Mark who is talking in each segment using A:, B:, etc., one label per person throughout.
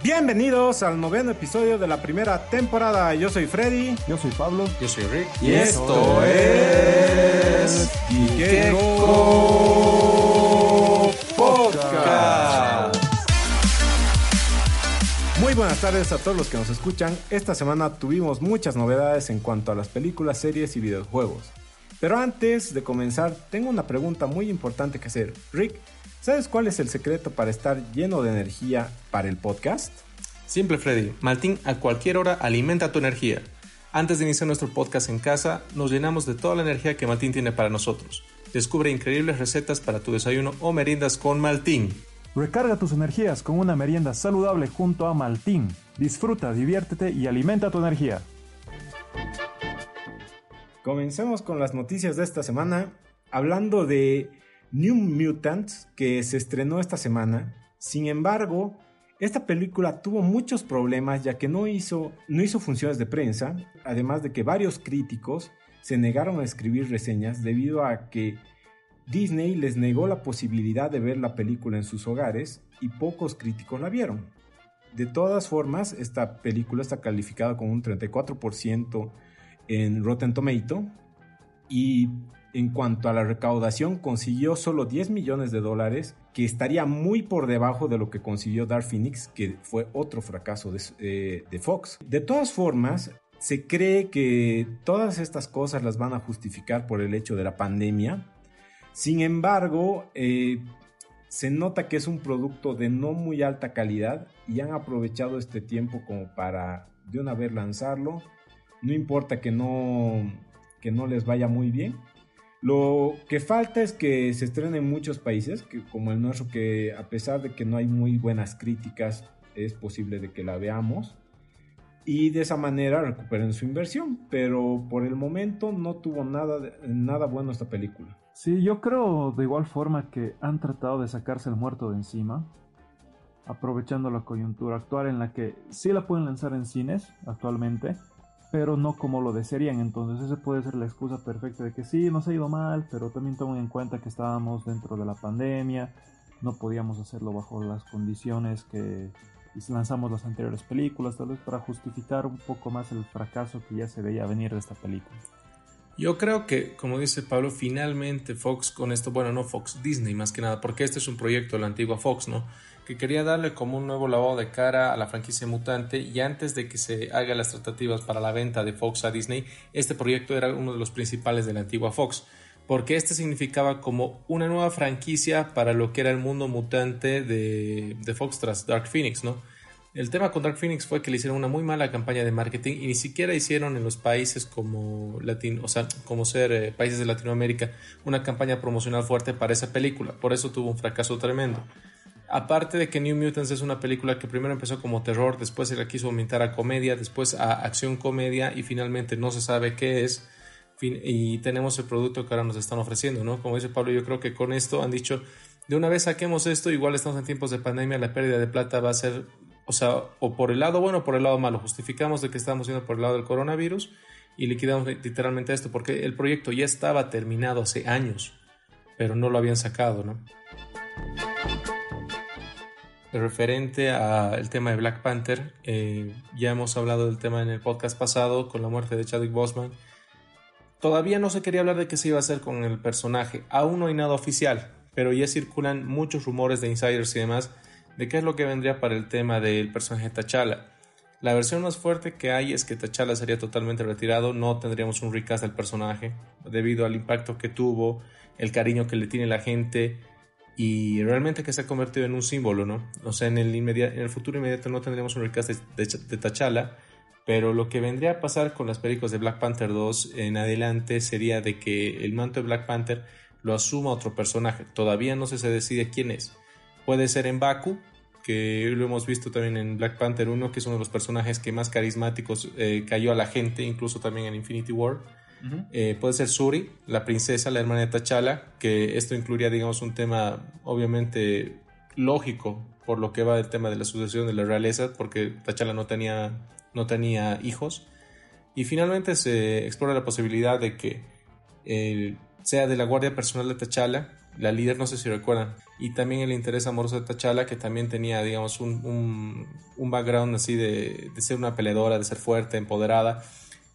A: Bienvenidos al noveno episodio de la primera temporada. Yo soy Freddy.
B: Yo soy Pablo.
C: Yo soy Rick.
A: Y esto es Geeko Podcast. Muy buenas tardes a todos los que nos escuchan. Esta semana tuvimos muchas novedades en cuanto a las películas, series y videojuegos. Pero antes de comenzar, tengo una pregunta muy importante que hacer. Rick, ¿sabes cuál es el secreto para estar lleno de energía para el podcast?
C: Simple Freddy, Maltín a cualquier hora alimenta tu energía. Antes de iniciar nuestro podcast en casa, nos llenamos de toda la energía que Maltín tiene para nosotros. Descubre increíbles recetas para tu desayuno o meriendas con Maltín.
B: Recarga tus energías con una merienda saludable junto a Maltín. Disfruta, diviértete y alimenta tu energía.
A: Comencemos con las noticias de esta semana, hablando de New Mutants, que se estrenó esta semana. Sin embargo, esta película tuvo muchos problemas ya que no hizo, no hizo funciones de prensa, además de que varios críticos se negaron a escribir reseñas debido a que Disney les negó la posibilidad de ver la película en sus hogares y pocos críticos la vieron. De todas formas, esta película está calificada con un 34% en Rotten Tomato y en cuanto a la recaudación consiguió solo 10 millones de dólares, que estaría muy por debajo de lo que consiguió Dark Phoenix, que fue otro fracaso de, eh, de Fox. De todas formas, se cree que todas estas cosas las van a justificar por el hecho de la pandemia. Sin embargo, eh, se nota que es un producto de no muy alta calidad y han aprovechado este tiempo como para de una vez lanzarlo. No importa que no, que no les vaya muy bien. Lo que falta es que se estrene en muchos países, que, como el nuestro, que a pesar de que no hay muy buenas críticas, es posible de que la veamos. Y de esa manera recuperen su inversión. Pero por el momento no tuvo nada, nada bueno esta película.
B: Sí, yo creo de igual forma que han tratado de sacarse el muerto de encima, aprovechando la coyuntura actual en la que sí la pueden lanzar en cines actualmente, pero no como lo desearían. Entonces, esa puede ser la excusa perfecta de que sí, nos ha ido mal, pero también tomen en cuenta que estábamos dentro de la pandemia, no podíamos hacerlo bajo las condiciones que lanzamos las anteriores películas, tal vez para justificar un poco más el fracaso que ya se veía venir de esta película.
C: Yo creo que, como dice Pablo, finalmente Fox con esto, bueno, no Fox, Disney más que nada, porque este es un proyecto de la antigua Fox, ¿no? Que quería darle como un nuevo lavado de cara a la franquicia mutante y antes de que se hagan las tratativas para la venta de Fox a Disney, este proyecto era uno de los principales de la antigua Fox, porque este significaba como una nueva franquicia para lo que era el mundo mutante de, de Fox tras Dark Phoenix, ¿no? El tema con Dark Phoenix fue que le hicieron una muy mala campaña de marketing y ni siquiera hicieron en los países como o sea, como ser eh, países de Latinoamérica, una campaña promocional fuerte para esa película. Por eso tuvo un fracaso tremendo. Aparte de que New Mutants es una película que primero empezó como terror, después se la quiso aumentar a comedia, después a acción comedia y finalmente no se sabe qué es. Y tenemos el producto que ahora nos están ofreciendo, ¿no? Como dice Pablo, yo creo que con esto han dicho, de una vez saquemos esto, igual estamos en tiempos de pandemia, la pérdida de plata va a ser o sea, o por el lado bueno o por el lado malo. Justificamos de que estamos yendo por el lado del coronavirus y liquidamos literalmente esto porque el proyecto ya estaba terminado hace años, pero no lo habían sacado, ¿no? Referente al tema de Black Panther, eh, ya hemos hablado del tema en el podcast pasado con la muerte de Chadwick Boseman. Todavía no se quería hablar de qué se iba a hacer con el personaje, aún no hay nada oficial, pero ya circulan muchos rumores de insiders y demás de qué es lo que vendría para el tema del personaje T'Challa. La versión más fuerte que hay es que T'Challa sería totalmente retirado, no tendríamos un recast del personaje debido al impacto que tuvo, el cariño que le tiene la gente y realmente que se ha convertido en un símbolo, ¿no? O sea, en el, futuro inmediato no tendríamos un recast de, de, T'Challa, pero lo que vendría a pasar con las películas de Black Panther 2 en adelante sería de que el manto de Black Panther lo asuma otro personaje. Todavía no se, se decide quién es. Puede ser en Baku, que lo hemos visto también en Black Panther 1, que es uno de los personajes que más carismáticos eh, cayó a la gente, incluso también en Infinity War. Eh, puede ser Suri, la princesa, la hermana de T'Challa, que esto incluiría, digamos, un tema obviamente lógico por lo que va el tema de la sucesión de la realeza, porque T'Challa no tenía, no tenía hijos. Y finalmente se explora la posibilidad de que eh, sea de la guardia personal de T'Challa, la líder, no sé si recuerdan, y también el interés amoroso de T'Challa, que también tenía, digamos, un, un, background así de, de, ser una peleadora, de ser fuerte, empoderada.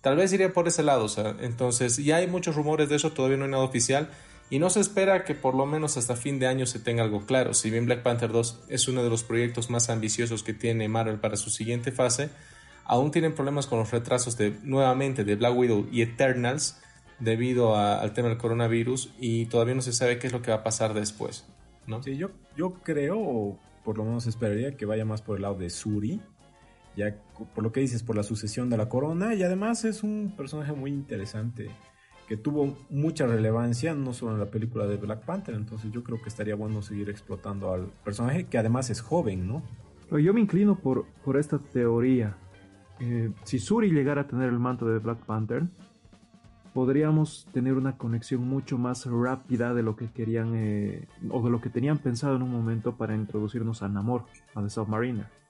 C: Tal vez iría por ese lado, o sea, entonces ya hay muchos rumores de eso, todavía no hay nada oficial, y no se espera que por lo menos hasta fin de año se tenga algo claro. Si bien Black Panther 2 es uno de los proyectos más ambiciosos que tiene Marvel para su siguiente fase, aún tienen problemas con los retrasos de nuevamente de Black Widow y Eternals debido al tema del coronavirus y todavía no se sabe qué es lo que va a pasar después. ¿no?
A: Sí, yo, yo creo, o por lo menos esperaría que vaya más por el lado de Suri, ya por lo que dices, por la sucesión de la corona, y además es un personaje muy interesante que tuvo mucha relevancia no solo en la película de Black Panther, entonces yo creo que estaría bueno seguir explotando al personaje que además es joven, ¿no?
B: Yo me inclino por, por esta teoría. Eh, si Suri llegara a tener el manto de Black Panther, podríamos tener una conexión mucho más rápida de lo que querían eh, o de lo que tenían pensado en un momento para introducirnos a Namor, a The Submariner.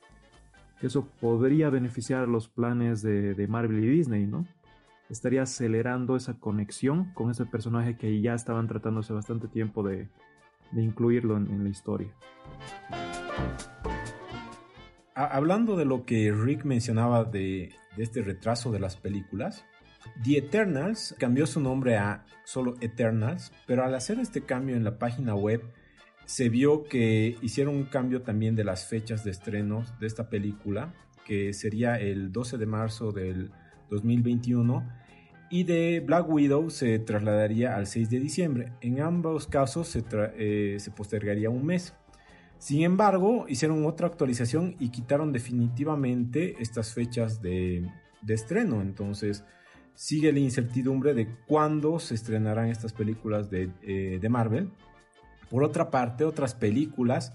B: Eso podría beneficiar los planes de, Marvel y Disney, ¿no? Estaría acelerando esa conexión con ese personaje que ya estaban tratando hace bastante tiempo de, incluirlo en, la historia.
A: Hablando de lo que Rick mencionaba de este retraso de las películas, The Eternals cambió su nombre a solo Eternals, pero al hacer este cambio en la página web se vio que hicieron un cambio también de las fechas de estrenos de esta película, que sería el 12 de marzo del 2021, y de Black Widow se trasladaría al 6 de diciembre. En ambos casos se, eh, se postergaría un mes. Sin embargo, hicieron otra actualización y quitaron definitivamente estas fechas de, de estreno. Entonces, sigue la incertidumbre de cuándo se estrenarán estas películas de, eh, Marvel. Por otra parte, otras películas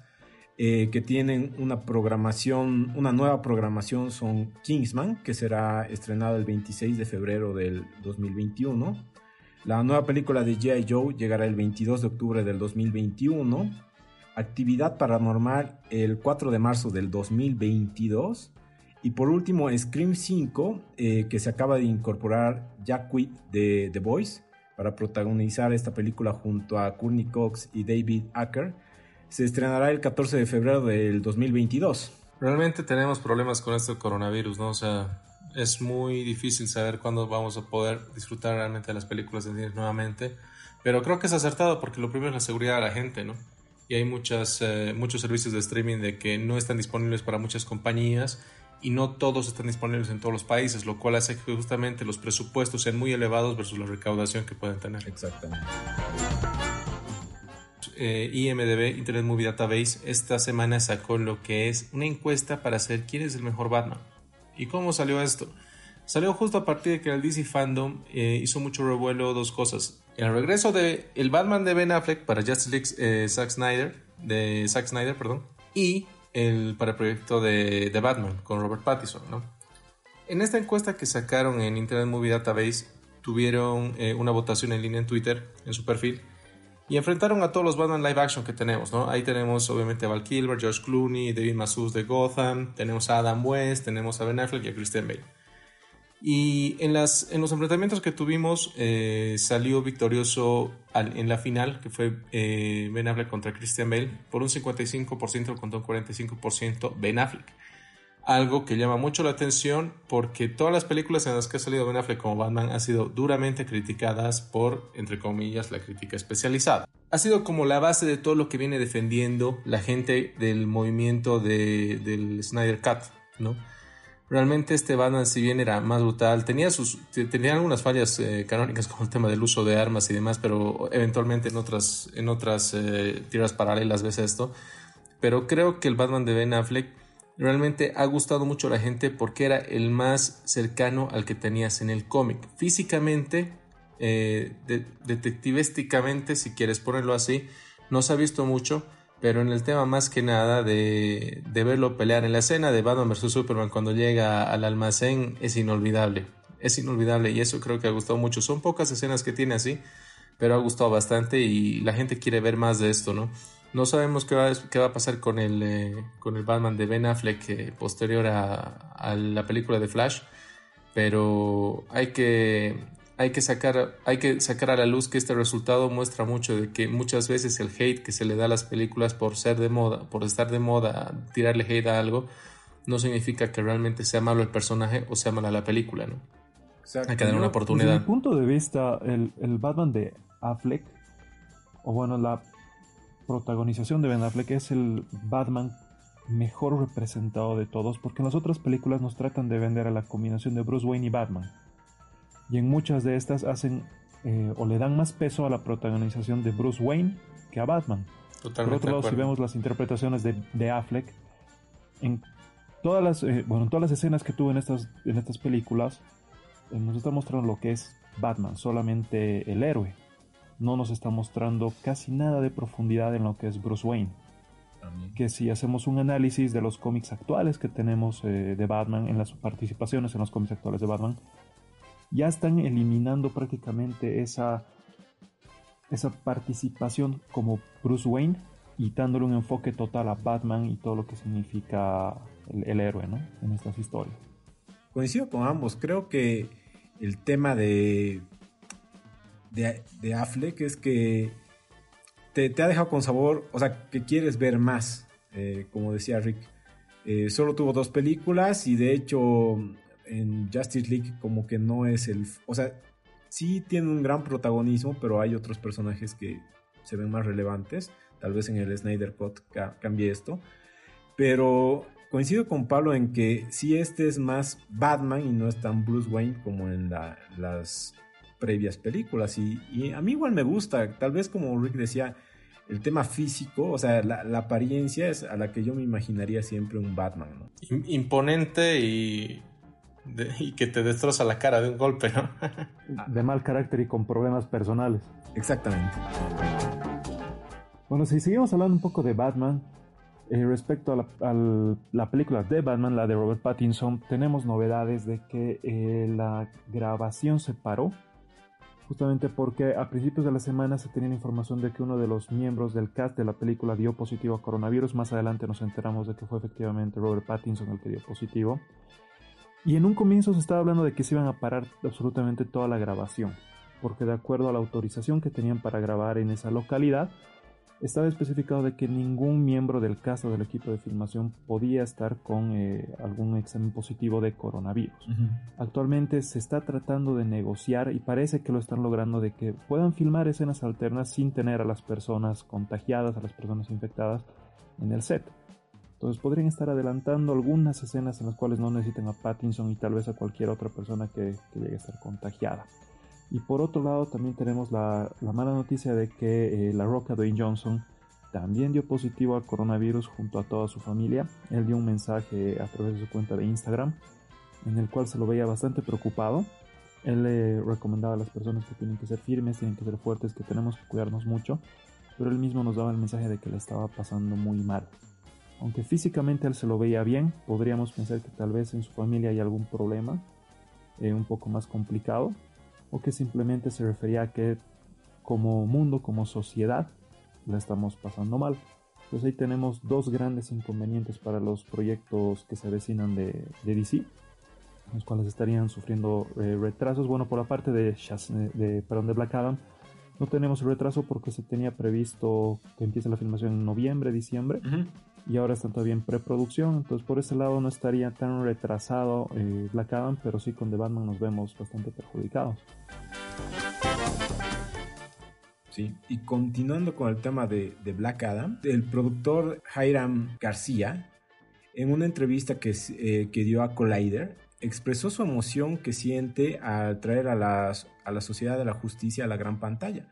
A: eh, que tienen una programación, una nueva programación son Kingsman, que será estrenado el 26 de febrero del 2021. La nueva película de G.I. Joe llegará el 22 de octubre del 2021. Actividad Paranormal el 4 de marzo del 2022. Y por último, Scream 5, eh, que se acaba de incorporar Jack Quaid de The Voice para protagonizar esta película junto a Courtney Cox y David Acker, se estrenará el 14 de febrero del 2022.
C: Realmente tenemos problemas con este coronavirus, ¿no? O sea, es muy difícil saber cuándo vamos a poder disfrutar realmente de las películas de cine nuevamente, pero creo que es acertado porque lo primero es la seguridad de la gente, ¿no? Y hay muchas, eh, muchos servicios de streaming de que no están disponibles para muchas compañías y no todos están disponibles en todos los países, lo cual hace que justamente los presupuestos sean muy elevados versus la recaudación que pueden tener.
A: Exactamente.
C: Eh, IMDB, Internet Movie Database, esta semana sacó lo que es una encuesta para saber quién es el mejor Batman. ¿Y cómo salió esto? Salió justo a partir de que el DC Fandom eh, hizo mucho revuelo dos cosas. El regreso de el Batman de Ben Affleck para Justice League eh, Zack Snyder, de Zack Snyder, perdón, y el, para el proyecto de, de Batman con Robert Pattinson, ¿no? En esta encuesta que sacaron en Internet Movie Database, tuvieron eh, una votación en línea en Twitter, en su perfil, y enfrentaron a todos los Batman live action que tenemos, ¿no? Ahí tenemos obviamente a Val Kilmer, George Clooney, David Masus de Gotham, tenemos a Adam West, tenemos a Ben Affleck y a Christian Bale. Y en, las, en los enfrentamientos que tuvimos eh, salió victorioso en la final, que fue eh, Ben Affleck contra Christian Bale, por un 55% contra un 45% Ben Affleck. Algo que llama mucho la atención porque todas las películas en las que ha salido Ben Affleck como Batman han sido duramente criticadas por, entre comillas, la crítica especializada. Ha sido como la base de todo lo que viene defendiendo la gente del movimiento de, del Snyder Cut, ¿no? Realmente este Batman, si bien era más brutal, tenía, sus, tenía algunas fallas eh, canónicas como el tema del uso de armas y demás, pero eventualmente en otras, en otras eh, tiras paralelas ves esto. Pero creo que el Batman de Ben Affleck realmente ha gustado mucho a la gente porque era el más cercano al que tenías en el cómic. Físicamente, eh, detectivísticamente, si quieres ponerlo así, no se ha visto mucho pero en el tema más que nada de, de verlo pelear en la escena de Batman vs. Superman cuando llega al almacén es inolvidable. Es inolvidable y eso creo que ha gustado mucho. Son pocas escenas que tiene así, pero ha gustado bastante y la gente quiere ver más de esto, ¿no? No sabemos qué va, qué va a pasar con el, eh, con el Batman de Ben Affleck eh, posterior a, a, la película de Flash, pero hay que, hay que sacar, hay que sacar a la luz que este resultado muestra mucho de que muchas veces el hate que se le da a las películas por ser de moda, por estar de moda, tirarle hate a algo, no significa que realmente sea malo el personaje o sea mala la película, ¿no? Hay que dar una oportunidad.
B: Desde mi punto de vista, el, el Batman de Affleck, o bueno, la protagonización de Ben Affleck es el Batman mejor representado de todos, porque en las otras películas nos tratan de vender a la combinación de Bruce Wayne y Batman. Y en muchas de estas hacen eh, o le dan más peso a la protagonización de Bruce Wayne que a Batman. Por otro lado, si vemos las interpretaciones de, de Affleck, en todas las, eh, bueno, en todas las escenas que tuvo en estas, en estas películas, eh, nos está mostrando lo que es Batman, solamente el héroe. No nos está mostrando casi nada de profundidad en lo que es Bruce Wayne. Que si hacemos un análisis de los cómics actuales que tenemos de Batman, en las participaciones en los cómics actuales de Batman, ya están eliminando prácticamente esa, esa participación como Bruce Wayne y dándole un enfoque total a Batman y todo lo que significa el, héroe ¿no? en estas historias.
A: Coincido con ambos, creo que el tema de, de, Affleck es que te, ha dejado con sabor, o sea, que quieres ver más, eh, como decía Rick. Eh, solo tuvo dos películas y de hecho en Justice League como que no es el... O sea, sí tiene un gran protagonismo, pero hay otros personajes que se ven más relevantes. Tal vez en el Snyder Cut cambie esto. Pero coincido con Pablo en que sí este es más Batman y no es tan Bruce Wayne como en las previas películas. Y, a mí igual me gusta, tal vez como Rick decía, el tema físico, o sea, la, apariencia es a la que yo me imaginaría siempre un Batman.
C: Imponente y y que te destroza la cara de un golpe, ¿no?
B: de mal carácter y con problemas personales.
A: Exactamente.
B: Bueno, si seguimos hablando un poco de Batman, eh, respecto a la, película de Batman, la de Robert Pattinson, tenemos novedades de que eh, la grabación se paró, justamente porque a principios de la semana se tenía información de que uno de los miembros del cast de la película dio positivo a coronavirus. Más adelante nos enteramos de que fue efectivamente Robert Pattinson el que dio positivo. Y en un comienzo se estaba hablando de que se iban a parar absolutamente toda la grabación, porque de acuerdo a la autorización que tenían para grabar en esa localidad, estaba especificado de que ningún miembro del caso del equipo de filmación podía estar con eh, algún examen positivo de coronavirus. Actualmente se está tratando de negociar y parece que lo están logrando de que puedan filmar escenas alternas sin tener a las personas contagiadas, a las personas infectadas en el set. Entonces podrían estar adelantando algunas escenas en las cuales no necesiten a Pattinson y tal vez a cualquier otra persona que, llegue a estar contagiada. Y por otro lado también tenemos la, mala noticia de que eh, la Roca Dwayne Johnson también dio positivo al coronavirus junto a toda su familia. Él dio un mensaje a través de su cuenta de Instagram en el cual se lo veía bastante preocupado. Él le recomendaba a las personas que tienen que ser firmes, tienen que ser fuertes, que tenemos que cuidarnos mucho, pero él mismo nos daba el mensaje de que le estaba pasando muy mal. Aunque físicamente él se lo veía bien, podríamos pensar que tal vez en su familia hay algún problema eh, un poco más complicado, o que simplemente se refería a que como mundo, como sociedad, la estamos pasando mal. Pues ahí tenemos dos grandes inconvenientes para los proyectos que se avecinan de, DC, los cuales estarían sufriendo eh, retrasos. Bueno, por la parte de, de, perdón, de Black Adam, no tenemos retraso porque se tenía previsto que empiece la filmación en noviembre, diciembre y ahora están todavía en preproducción, entonces por ese lado no estaría tan retrasado eh, Black Adam, pero sí con The Batman nos vemos bastante perjudicados.
A: Sí, y continuando con el tema de, Black Adam, el productor Hiram García, en una entrevista que, eh, que dio a Collider, expresó su emoción que siente al traer a, las, a la Sociedad de la Justicia a la gran pantalla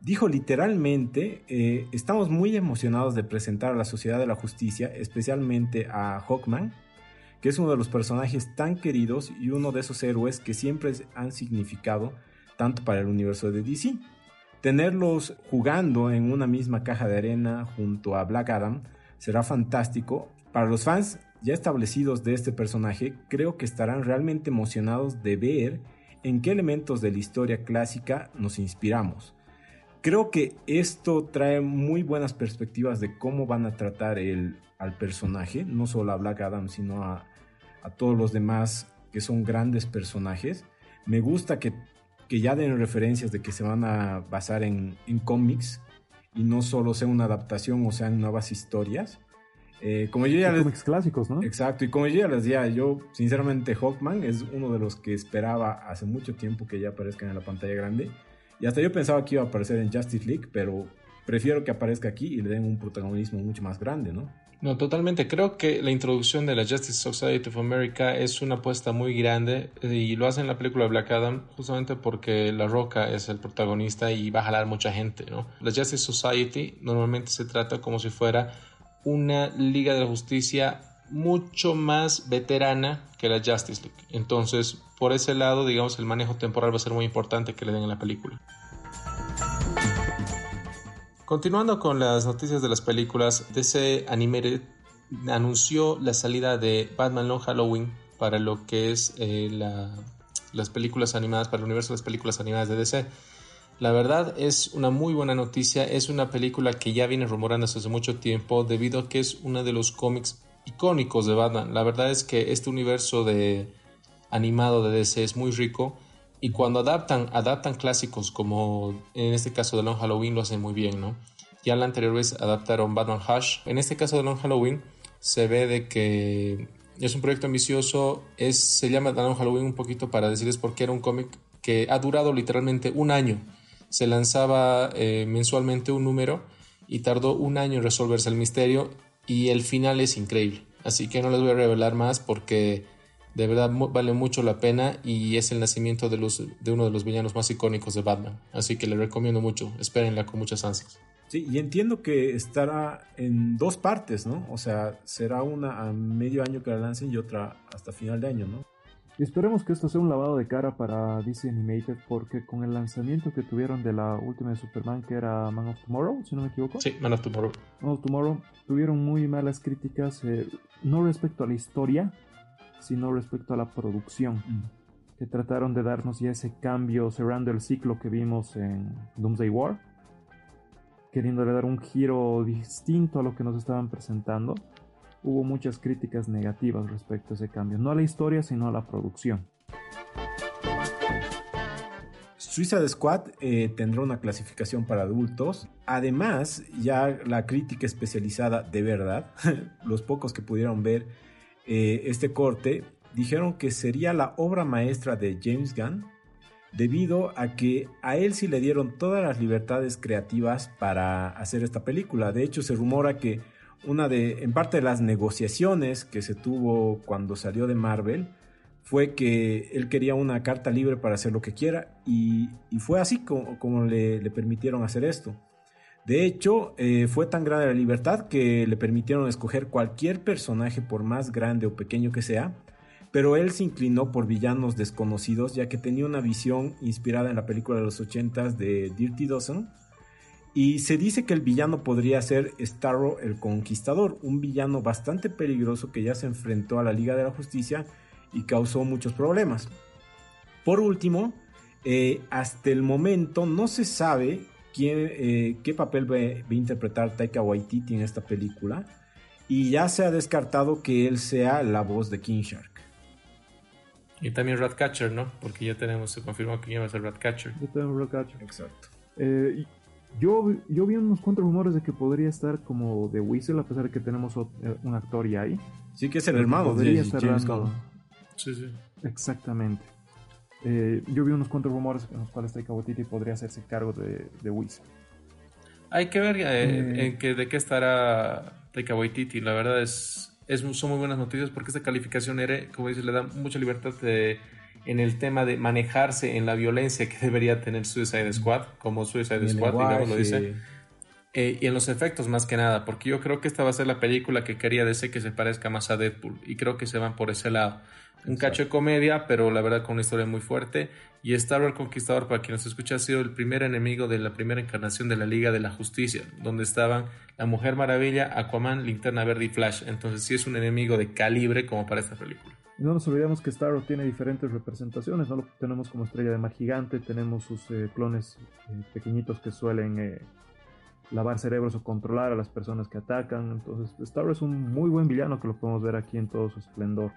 A: Dijo literalmente, eh, estamos muy emocionados de presentar a la Sociedad de la Justicia, especialmente a Hawkman, que es uno de los personajes tan queridos y uno de esos héroes que siempre han significado tanto para el universo de DC. Tenerlos jugando en una misma caja de arena junto a Black Adam será fantástico. Para los fans ya establecidos de este personaje, creo que estarán realmente emocionados de ver en qué elementos de la historia clásica nos inspiramos. Creo que esto trae muy buenas perspectivas de cómo van a tratar el, al personaje, no solo a Black Adam, sino a, todos los demás que son grandes personajes. Me gusta que que ya den referencias de que se van a basar en, en cómics y no solo sea una adaptación o sean nuevas historias.
B: Eh, como yo ya les... cómics clásicos, ¿no?
A: Exacto, y como yo ya les decía, yo sinceramente Hawkman es uno de los que esperaba hace mucho tiempo que ya aparezca en la pantalla grande. Y hasta yo pensaba que iba a aparecer en Justice League, pero prefiero que aparezca aquí y le den un protagonismo mucho más grande, ¿no?
C: No, totalmente. Creo que la introducción de la Justice Society of America es una apuesta muy grande y lo hace en la película Black Adam justamente porque La Roca es el protagonista y va a jalar mucha gente, ¿no? La Justice Society normalmente se trata como si fuera una Liga de Justicia mucho más veterana que la Justice League. Entonces, por ese lado, digamos, el manejo temporal va a ser muy importante que le den en la película. Continuando con las noticias de las películas, DC Animated anunció la salida de Batman Long Halloween para lo que es eh, las películas animadas, para el universo de las películas animadas de DC. La verdad es una muy buena noticia, es una película que ya viene rumorándose hace mucho tiempo debido a que es uno de los cómics icónicos de Batman. La verdad es que este universo de animado de DC es muy rico y cuando adaptan, adaptan clásicos como en este caso de Long Halloween lo hacen muy bien, ¿no? Ya la anterior vez adaptaron Batman Hush. En este caso de Long Halloween se ve de que es un proyecto ambicioso. Es, se llama Long Halloween un poquito para decirles por qué era un cómic que ha durado literalmente un año. Se lanzaba eh, mensualmente un número y tardó un año en resolverse el misterio y el final es increíble. Así que no les voy a revelar más porque de verdad vale mucho la pena y es el nacimiento de, los, de uno de los villanos más icónicos de Batman. Así que le recomiendo mucho, espérenla con muchas ansias.
A: Sí, y entiendo que estará en dos partes, ¿no? O sea, será una a medio año que la lancen y otra hasta final de año, ¿no?
B: Y esperemos que esto sea un lavado de cara para DC Animated porque con el lanzamiento que tuvieron de la última de Superman que era Man of Tomorrow, si no me equivoco.
C: Sí, Man of Tomorrow.
B: Man of Tomorrow tuvieron muy malas críticas, eh, no respecto a la historia, sino respecto a la producción. Mm. Que trataron de darnos ya ese cambio cerrando el ciclo que vimos en Doomsday War. Queriéndole dar un giro distinto a lo que nos estaban presentando. Hubo muchas críticas negativas respecto a ese cambio. No a la historia, sino a la producción.
A: Suicide Squad eh, tendrá una clasificación para adultos. Además, ya la crítica especializada de verdad, los pocos que pudieron ver eh, este corte, dijeron que sería la obra maestra de James Gunn debido a que a él sí le dieron todas las libertades creativas para hacer esta película. De hecho, se rumora que una de, en parte de las negociaciones que se tuvo cuando salió de Marvel, fue que él quería una carta libre para hacer lo que quiera y, fue así como, le, permitieron hacer esto. De hecho, eh, fue tan grande la libertad que le permitieron escoger cualquier personaje por más grande o pequeño que sea, pero él se inclinó por villanos desconocidos ya que tenía una visión inspirada en la película de los 80 de Dirty Dozen. Y se dice que el villano podría ser Starro el Conquistador, un villano bastante peligroso que ya se enfrentó a la Liga de la Justicia y causó muchos problemas. Por último, eh, hasta el momento no se sabe eh, qué papel va, a interpretar Taika Waititi en esta película. Y ya se ha descartado que él sea la voz de King Shark.
C: Y también Ratcatcher, ¿no? Porque ya tenemos, se confirmó que va a ser Ratcatcher.
B: Ya tenemos Ratcatcher. Exacto. Eh, yo, yo vi unos cuantos rumores de que podría estar como de Whistle, a pesar de que tenemos eh, un actor ya ahí.
A: Sí, que es el hermano de James
C: Sí, sí.
B: Exactamente. Eh, yo vi unos cuantos rumores en los cuales Taika Waititi podría hacerse cargo de, de
C: Hay que ver eh, en que, de qué estará Taika Waititi. La verdad es, es, son muy buenas noticias porque esta calificación, era, como dices, le da mucha libertad en el tema de manejarse en la violencia que debería tener Suicide Squad, como Suicide Squad, digamos, lo dice. Eh, y en los efectos más que nada, porque yo creo que esta va a ser la película que quería decir que se parezca más a Deadpool y creo que se van por ese lado un cacho de comedia, pero la verdad con una historia muy fuerte. Y Star Wars Conquistador, para quien nos escucha, ha sido el primer enemigo de la primera encarnación de la Liga de la Justicia, donde estaban la Mujer Maravilla, Aquaman, Linterna Verde y Flash. Entonces sí es un enemigo de calibre como para esta película.
B: No nos olvidemos que Star Wars tiene diferentes representaciones, no lo tenemos como estrella de mar gigante, tenemos sus eh, clones eh, pequeñitos que suelen eh, lavar cerebros o controlar a las personas que atacan. Entonces Star Wars es un muy buen villano que lo podemos ver aquí en todo su esplendor.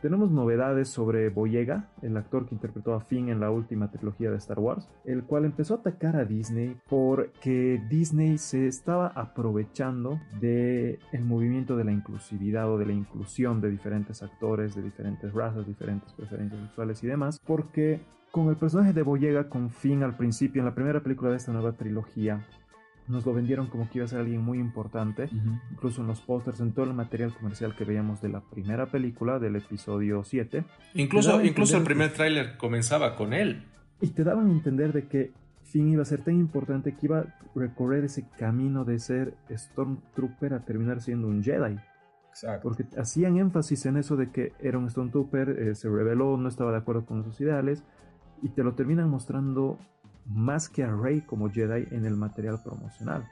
B: tenemos novedades sobre Boyega, el actor que interpretó a Finn en la última trilogía de Star Wars, el cual empezó a atacar a Disney porque Disney se estaba aprovechando del el movimiento de la inclusividad o de la inclusión de diferentes actores, de diferentes razas, diferentes preferencias sexuales y demás, porque con el personaje de Boyega con Finn al principio en la primera película de esta nueva trilogía nos lo vendieron como que iba a ser alguien muy importante, incluso en los pósters, en todo el material comercial que veíamos de la primera película, del episodio 7.
C: Incluso, incluso el primer tráiler comenzaba con él.
B: Y te daban a entender de que Finn iba a ser tan importante que iba a recorrer ese camino de ser Stormtrooper a terminar siendo un Jedi. Exacto. Porque hacían énfasis en eso de que era un Stormtrooper, eh, se rebeló, no estaba de acuerdo con sus ideales, y te lo terminan mostrando más que a Rey como Jedi en el material promocional.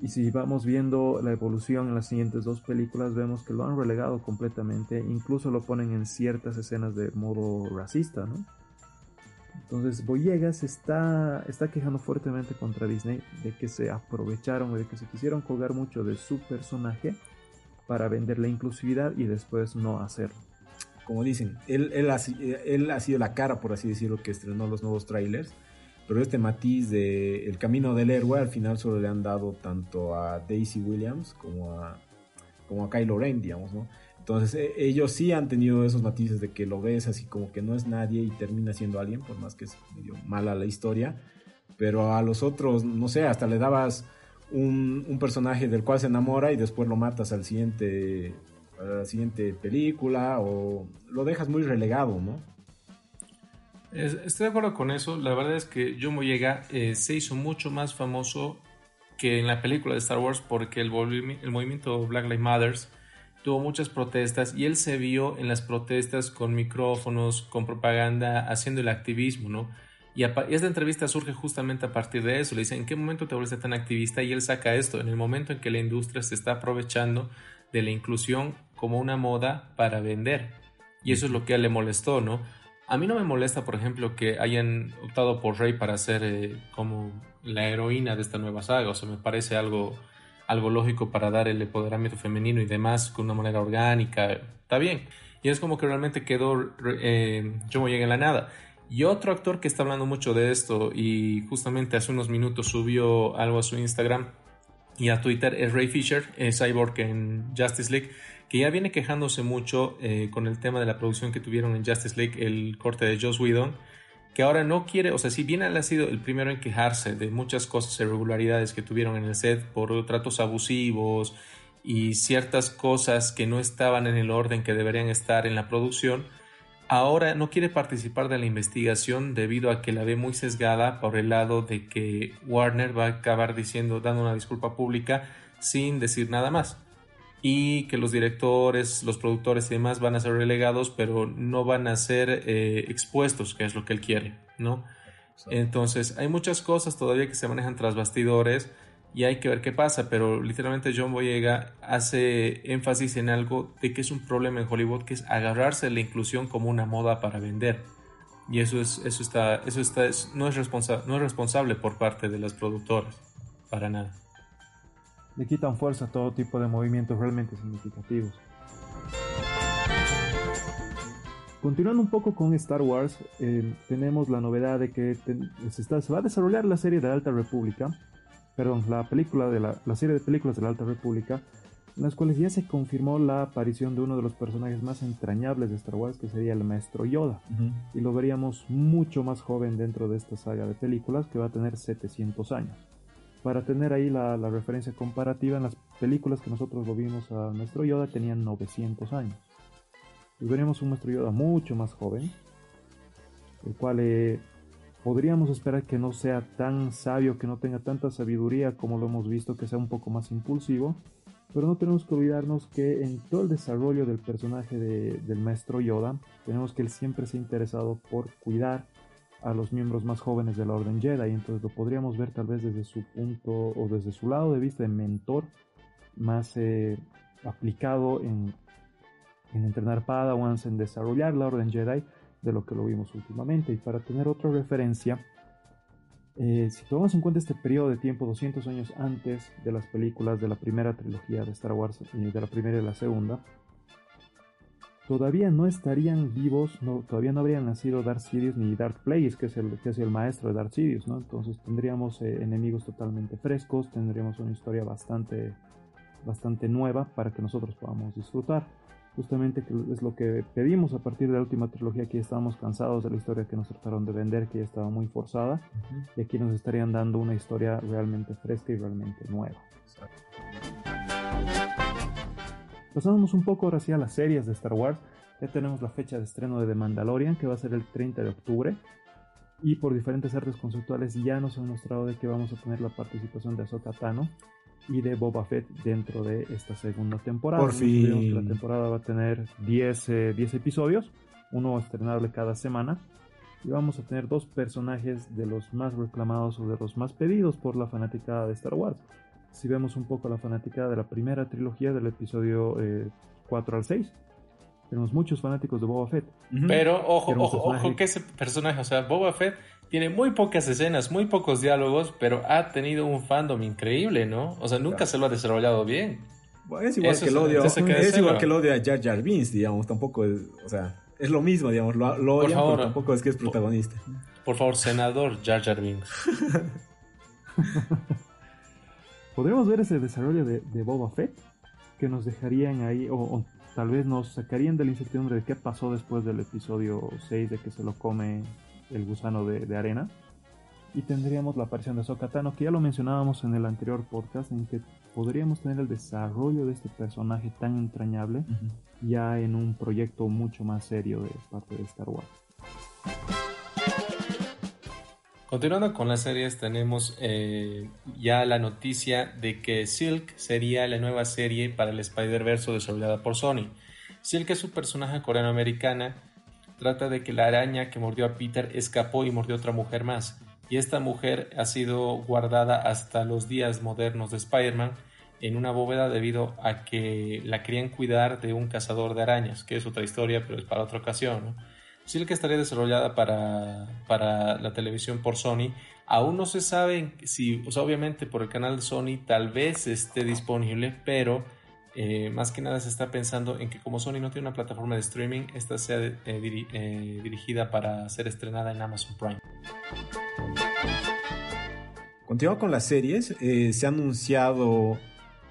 B: Y si vamos viendo la evolución en las siguientes dos películas, vemos que lo han relegado completamente, incluso lo ponen en ciertas escenas de modo racista, ¿no? Entonces Boyegas está, está quejando fuertemente contra Disney de que se aprovecharon, de que se quisieron colgar mucho de su personaje para vender la inclusividad y después no hacerlo.
A: Como dicen, él, él, ha, él ha sido la cara, por así decirlo, que estrenó los nuevos trailers pero este matiz de El Camino del Héroe al final solo le han dado tanto a Daisy Williams como a, como a Kylo Ren, digamos, ¿no? Entonces e, ellos sí han tenido esos matices de que lo ves así como que no es nadie y termina siendo alguien, por más que es medio mala la historia, pero a los otros, no sé, hasta le dabas un, un personaje del cual se enamora y después lo matas al siguiente, la siguiente película o lo dejas muy relegado, ¿no?
C: Estoy de acuerdo con eso. La verdad es que John Boyega eh, se hizo mucho más famoso que en la película de Star Wars porque el, el movimiento Black Lives Matter tuvo muchas protestas y él se vio en las protestas con micrófonos, con propaganda, haciendo el activismo, ¿no? Y, esta entrevista surge justamente a partir de eso. Le dice, ¿en qué momento te volviste tan activista? Y él saca esto, en el momento en que la industria se está aprovechando de la inclusión como una moda para vender. Y eso es lo que a él le molestó, ¿no? A mí no me molesta, por ejemplo, que hayan optado por Rey para ser eh, como la heroína de esta nueva saga. O sea, me parece algo, algo lógico para dar el empoderamiento femenino y demás con una manera orgánica. Está bien. Y es como que realmente quedó eh, Yo llegué en la nada. Y otro actor que está hablando mucho de esto y justamente hace unos minutos subió algo a su Instagram y a Twitter es Ray Fisher, es Cyborg en Justice League que ya viene quejándose mucho eh, con el tema de la producción que tuvieron en Justice League, el corte de Joss Whedon, que ahora no quiere, o sea, si bien ha sido el primero en quejarse de muchas cosas, irregularidades que tuvieron en el set por tratos abusivos y ciertas cosas que no estaban en el orden que deberían estar en la producción, ahora no quiere participar de la investigación debido a que la ve muy sesgada por el lado de que Warner va a acabar diciendo, dando una disculpa pública sin decir nada más y que los directores, los productores y demás van a ser relegados, pero no van a ser eh, expuestos, que es lo que él quiere, ¿no? Entonces, hay muchas cosas todavía que se manejan tras bastidores y hay que ver qué pasa, pero literalmente John Boyega hace énfasis en algo de que es un problema en Hollywood, que es agarrarse la inclusión como una moda para vender. Y eso es, eso está, eso está, no es, no es responsable por parte de las productoras, para nada
B: le quitan fuerza a todo tipo de movimientos realmente significativos. Continuando un poco con Star Wars, eh, tenemos la novedad de que se, va a desarrollar la serie de la Alta República, perdón, la película de la, serie de películas de la Alta República, en las cuales ya se confirmó la aparición de uno de los personajes más entrañables de Star Wars, que sería el Maestro Yoda, y lo veríamos mucho más joven dentro de esta saga de películas, que va a tener 700 años para tener ahí la, referencia comparativa en las películas que nosotros lo vimos a nuestro Yoda tenían 900 años. Y un nuestro Yoda mucho más joven, el cual eh, podríamos esperar que no sea tan sabio, que no tenga tanta sabiduría como lo hemos visto, que sea un poco más impulsivo, pero no tenemos que olvidarnos que en todo el desarrollo del personaje del maestro Yoda, tenemos que él siempre se ha interesado por cuidar a los miembros más jóvenes de la Orden Jedi. Entonces lo podríamos ver tal vez desde su punto o desde su lado de vista de mentor más eh, aplicado en, en entrenar Padawans, en desarrollar la Orden Jedi de lo que lo vimos últimamente. Y para tener otra referencia, eh, si tomamos en cuenta este periodo de tiempo, 200 años antes de las películas de la primera trilogía de Star Wars, y de la primera y la segunda, todavía no estarían vivos, no, todavía no habrían nacido Darth Sidious ni Darth Plagueis, que es el, que es el maestro de Darth Sidious, ¿no? Entonces tendríamos eh, enemigos totalmente frescos, tendríamos una historia bastante, bastante nueva para que nosotros podamos disfrutar. Justamente es lo que pedimos a partir de la última trilogía, que estábamos cansados de la historia que nos trataron de vender, que ya estaba muy forzada, y aquí nos estarían dando una historia realmente fresca y realmente nueva. Pasamos un poco ahora sí a las series de Star Wars. Ya tenemos la fecha de estreno de The Mandalorian, que va a ser el 30 de octubre. Y por diferentes artes conceptuales ya nos han mostrado de que vamos a tener la participación de Ahsoka Tano y de Boba Fett dentro de esta segunda temporada.
A: Por fin.
B: La temporada va a tener 10, 10 eh, episodios, uno estrenable cada semana. Y vamos a tener dos personajes de los más reclamados o de los más pedidos por la fanática de Star Wars si vemos un poco la fanática de la primera trilogía del episodio 4 eh, al 6, tenemos muchos fanáticos de Boba Fett.
C: Pero ojo, ojo, ojo que ese personaje, o sea, Boba Fett tiene muy pocas escenas, muy pocos diálogos, pero ha tenido un fandom increíble, ¿no? O sea, nunca se lo ha desarrollado bien.
A: es igual que el odio, es, igual que el odio a Jar Jar Binks, digamos, tampoco es, o sea, es lo mismo, digamos, lo, lo odian, pero tampoco es que es protagonista.
C: Por, favor, senador Jar Jar Binks.
B: podríamos ver ese desarrollo de, Boba Fett que nos dejarían ahí, o, tal vez nos sacarían de la incertidumbre de qué pasó después del episodio 6 de que se lo come el gusano de, arena. Y tendríamos la aparición de Sokatano, que ya lo mencionábamos en el anterior podcast, en que podríamos tener el desarrollo de este personaje tan entrañable ya en un proyecto mucho más serio de parte de Star Wars.
C: Continuando con las series, tenemos eh, ya la noticia de que Silk sería la nueva serie para el Spider-Verse desarrollada por Sony. Silk es un personaje coreano-americana. Trata de que la araña que mordió a Peter escapó y mordió otra mujer más. Y esta mujer ha sido guardada hasta los días modernos de Spider-Man en una bóveda debido a que la querían cuidar de un cazador de arañas, que es otra historia, pero es para otra ocasión. Sí que estaría desarrollada para, para la televisión por Sony. Aún no se sabe si, obviamente por el canal de Sony tal vez esté disponible, pero eh, más que nada se está pensando en que como Sony no tiene una plataforma de streaming, esta sea eh, eh, dirigida para ser estrenada en Amazon Prime.
A: Continuando con las series, se ha anunciado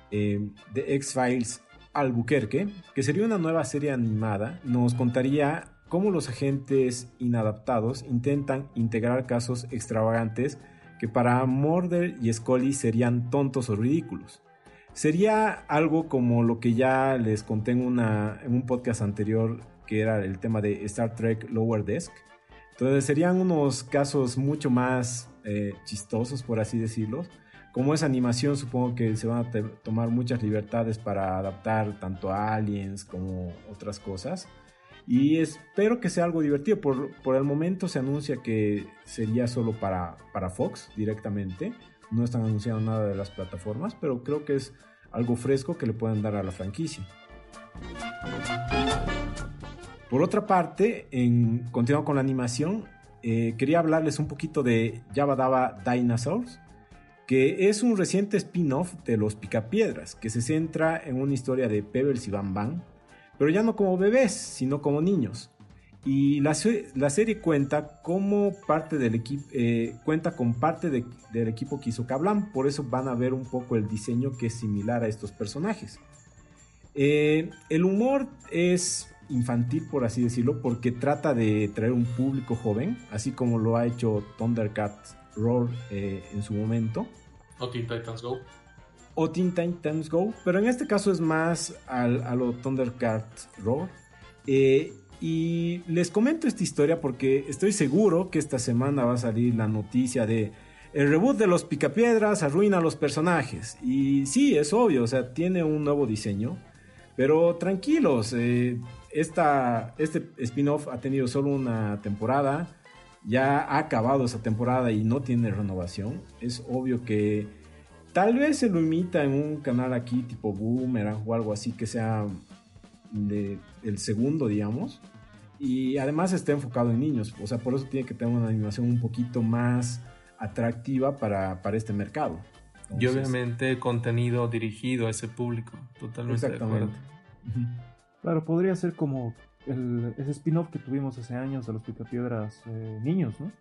A: The X-Files Albuquerque, que sería una nueva serie animada. Nos contaría cómo los agentes inadaptados intentan integrar casos extravagantes que para Morder y Scully serían tontos o ridículos. Sería algo como lo que ya les conté en, un podcast anterior, que era el tema de Star Trek Lower Desk. Entonces serían unos casos mucho más eh, chistosos, por así decirlo. Como es animación, supongo que se van a tomar muchas libertades para adaptar tanto a aliens como otras cosas. Y espero que sea algo divertido. Por, por el momento se anuncia que sería solo para, para Fox directamente. No están anunciando nada de las plataformas, pero creo que es algo fresco que le pueden dar a la franquicia. Por otra parte, en, continuando con la animación, eh, quería hablarles un poquito de Dava Dinosaurs, que es un reciente spin-off de Los Picapiedras, que se centra en una historia de Pebbles y Bam Bam, pero ya no como bebés, sino como niños. Y la, serie cuenta como parte del equipo, eh, cuenta con parte del equipo que hizo Kablam, por eso van a ver un poco el diseño que es similar a estos personajes. Eh, el humor es infantil, por así decirlo, porque trata de traer un público joven, así como lo ha hecho Thundercat Roar eh, en su momento.
C: O Teen Titans Go
A: o Teen Titans Go, pero en este caso es más al, a lo Thundercat Roar. Eh, y les comento esta historia porque estoy seguro que esta semana va a salir la noticia de el reboot de los Picapiedras arruina a los personajes. Y sí, es obvio, o sea, tiene un nuevo diseño. Pero tranquilos, eh, esta, este spin-off ha tenido solo una temporada. Ya ha acabado esa temporada y no tiene renovación. Es obvio que Tal vez se lo imita en un canal aquí tipo Boomerang o algo así que sea de, el segundo, digamos. Y además está enfocado en niños. O sea, por eso tiene que tener una animación un poquito más atractiva para, este mercado.
C: y obviamente contenido dirigido a ese público. Totalmente. Exactamente.
B: Claro, podría ser como el, ese spin-off que tuvimos hace años de los Picapiedras eh, niños, ¿no?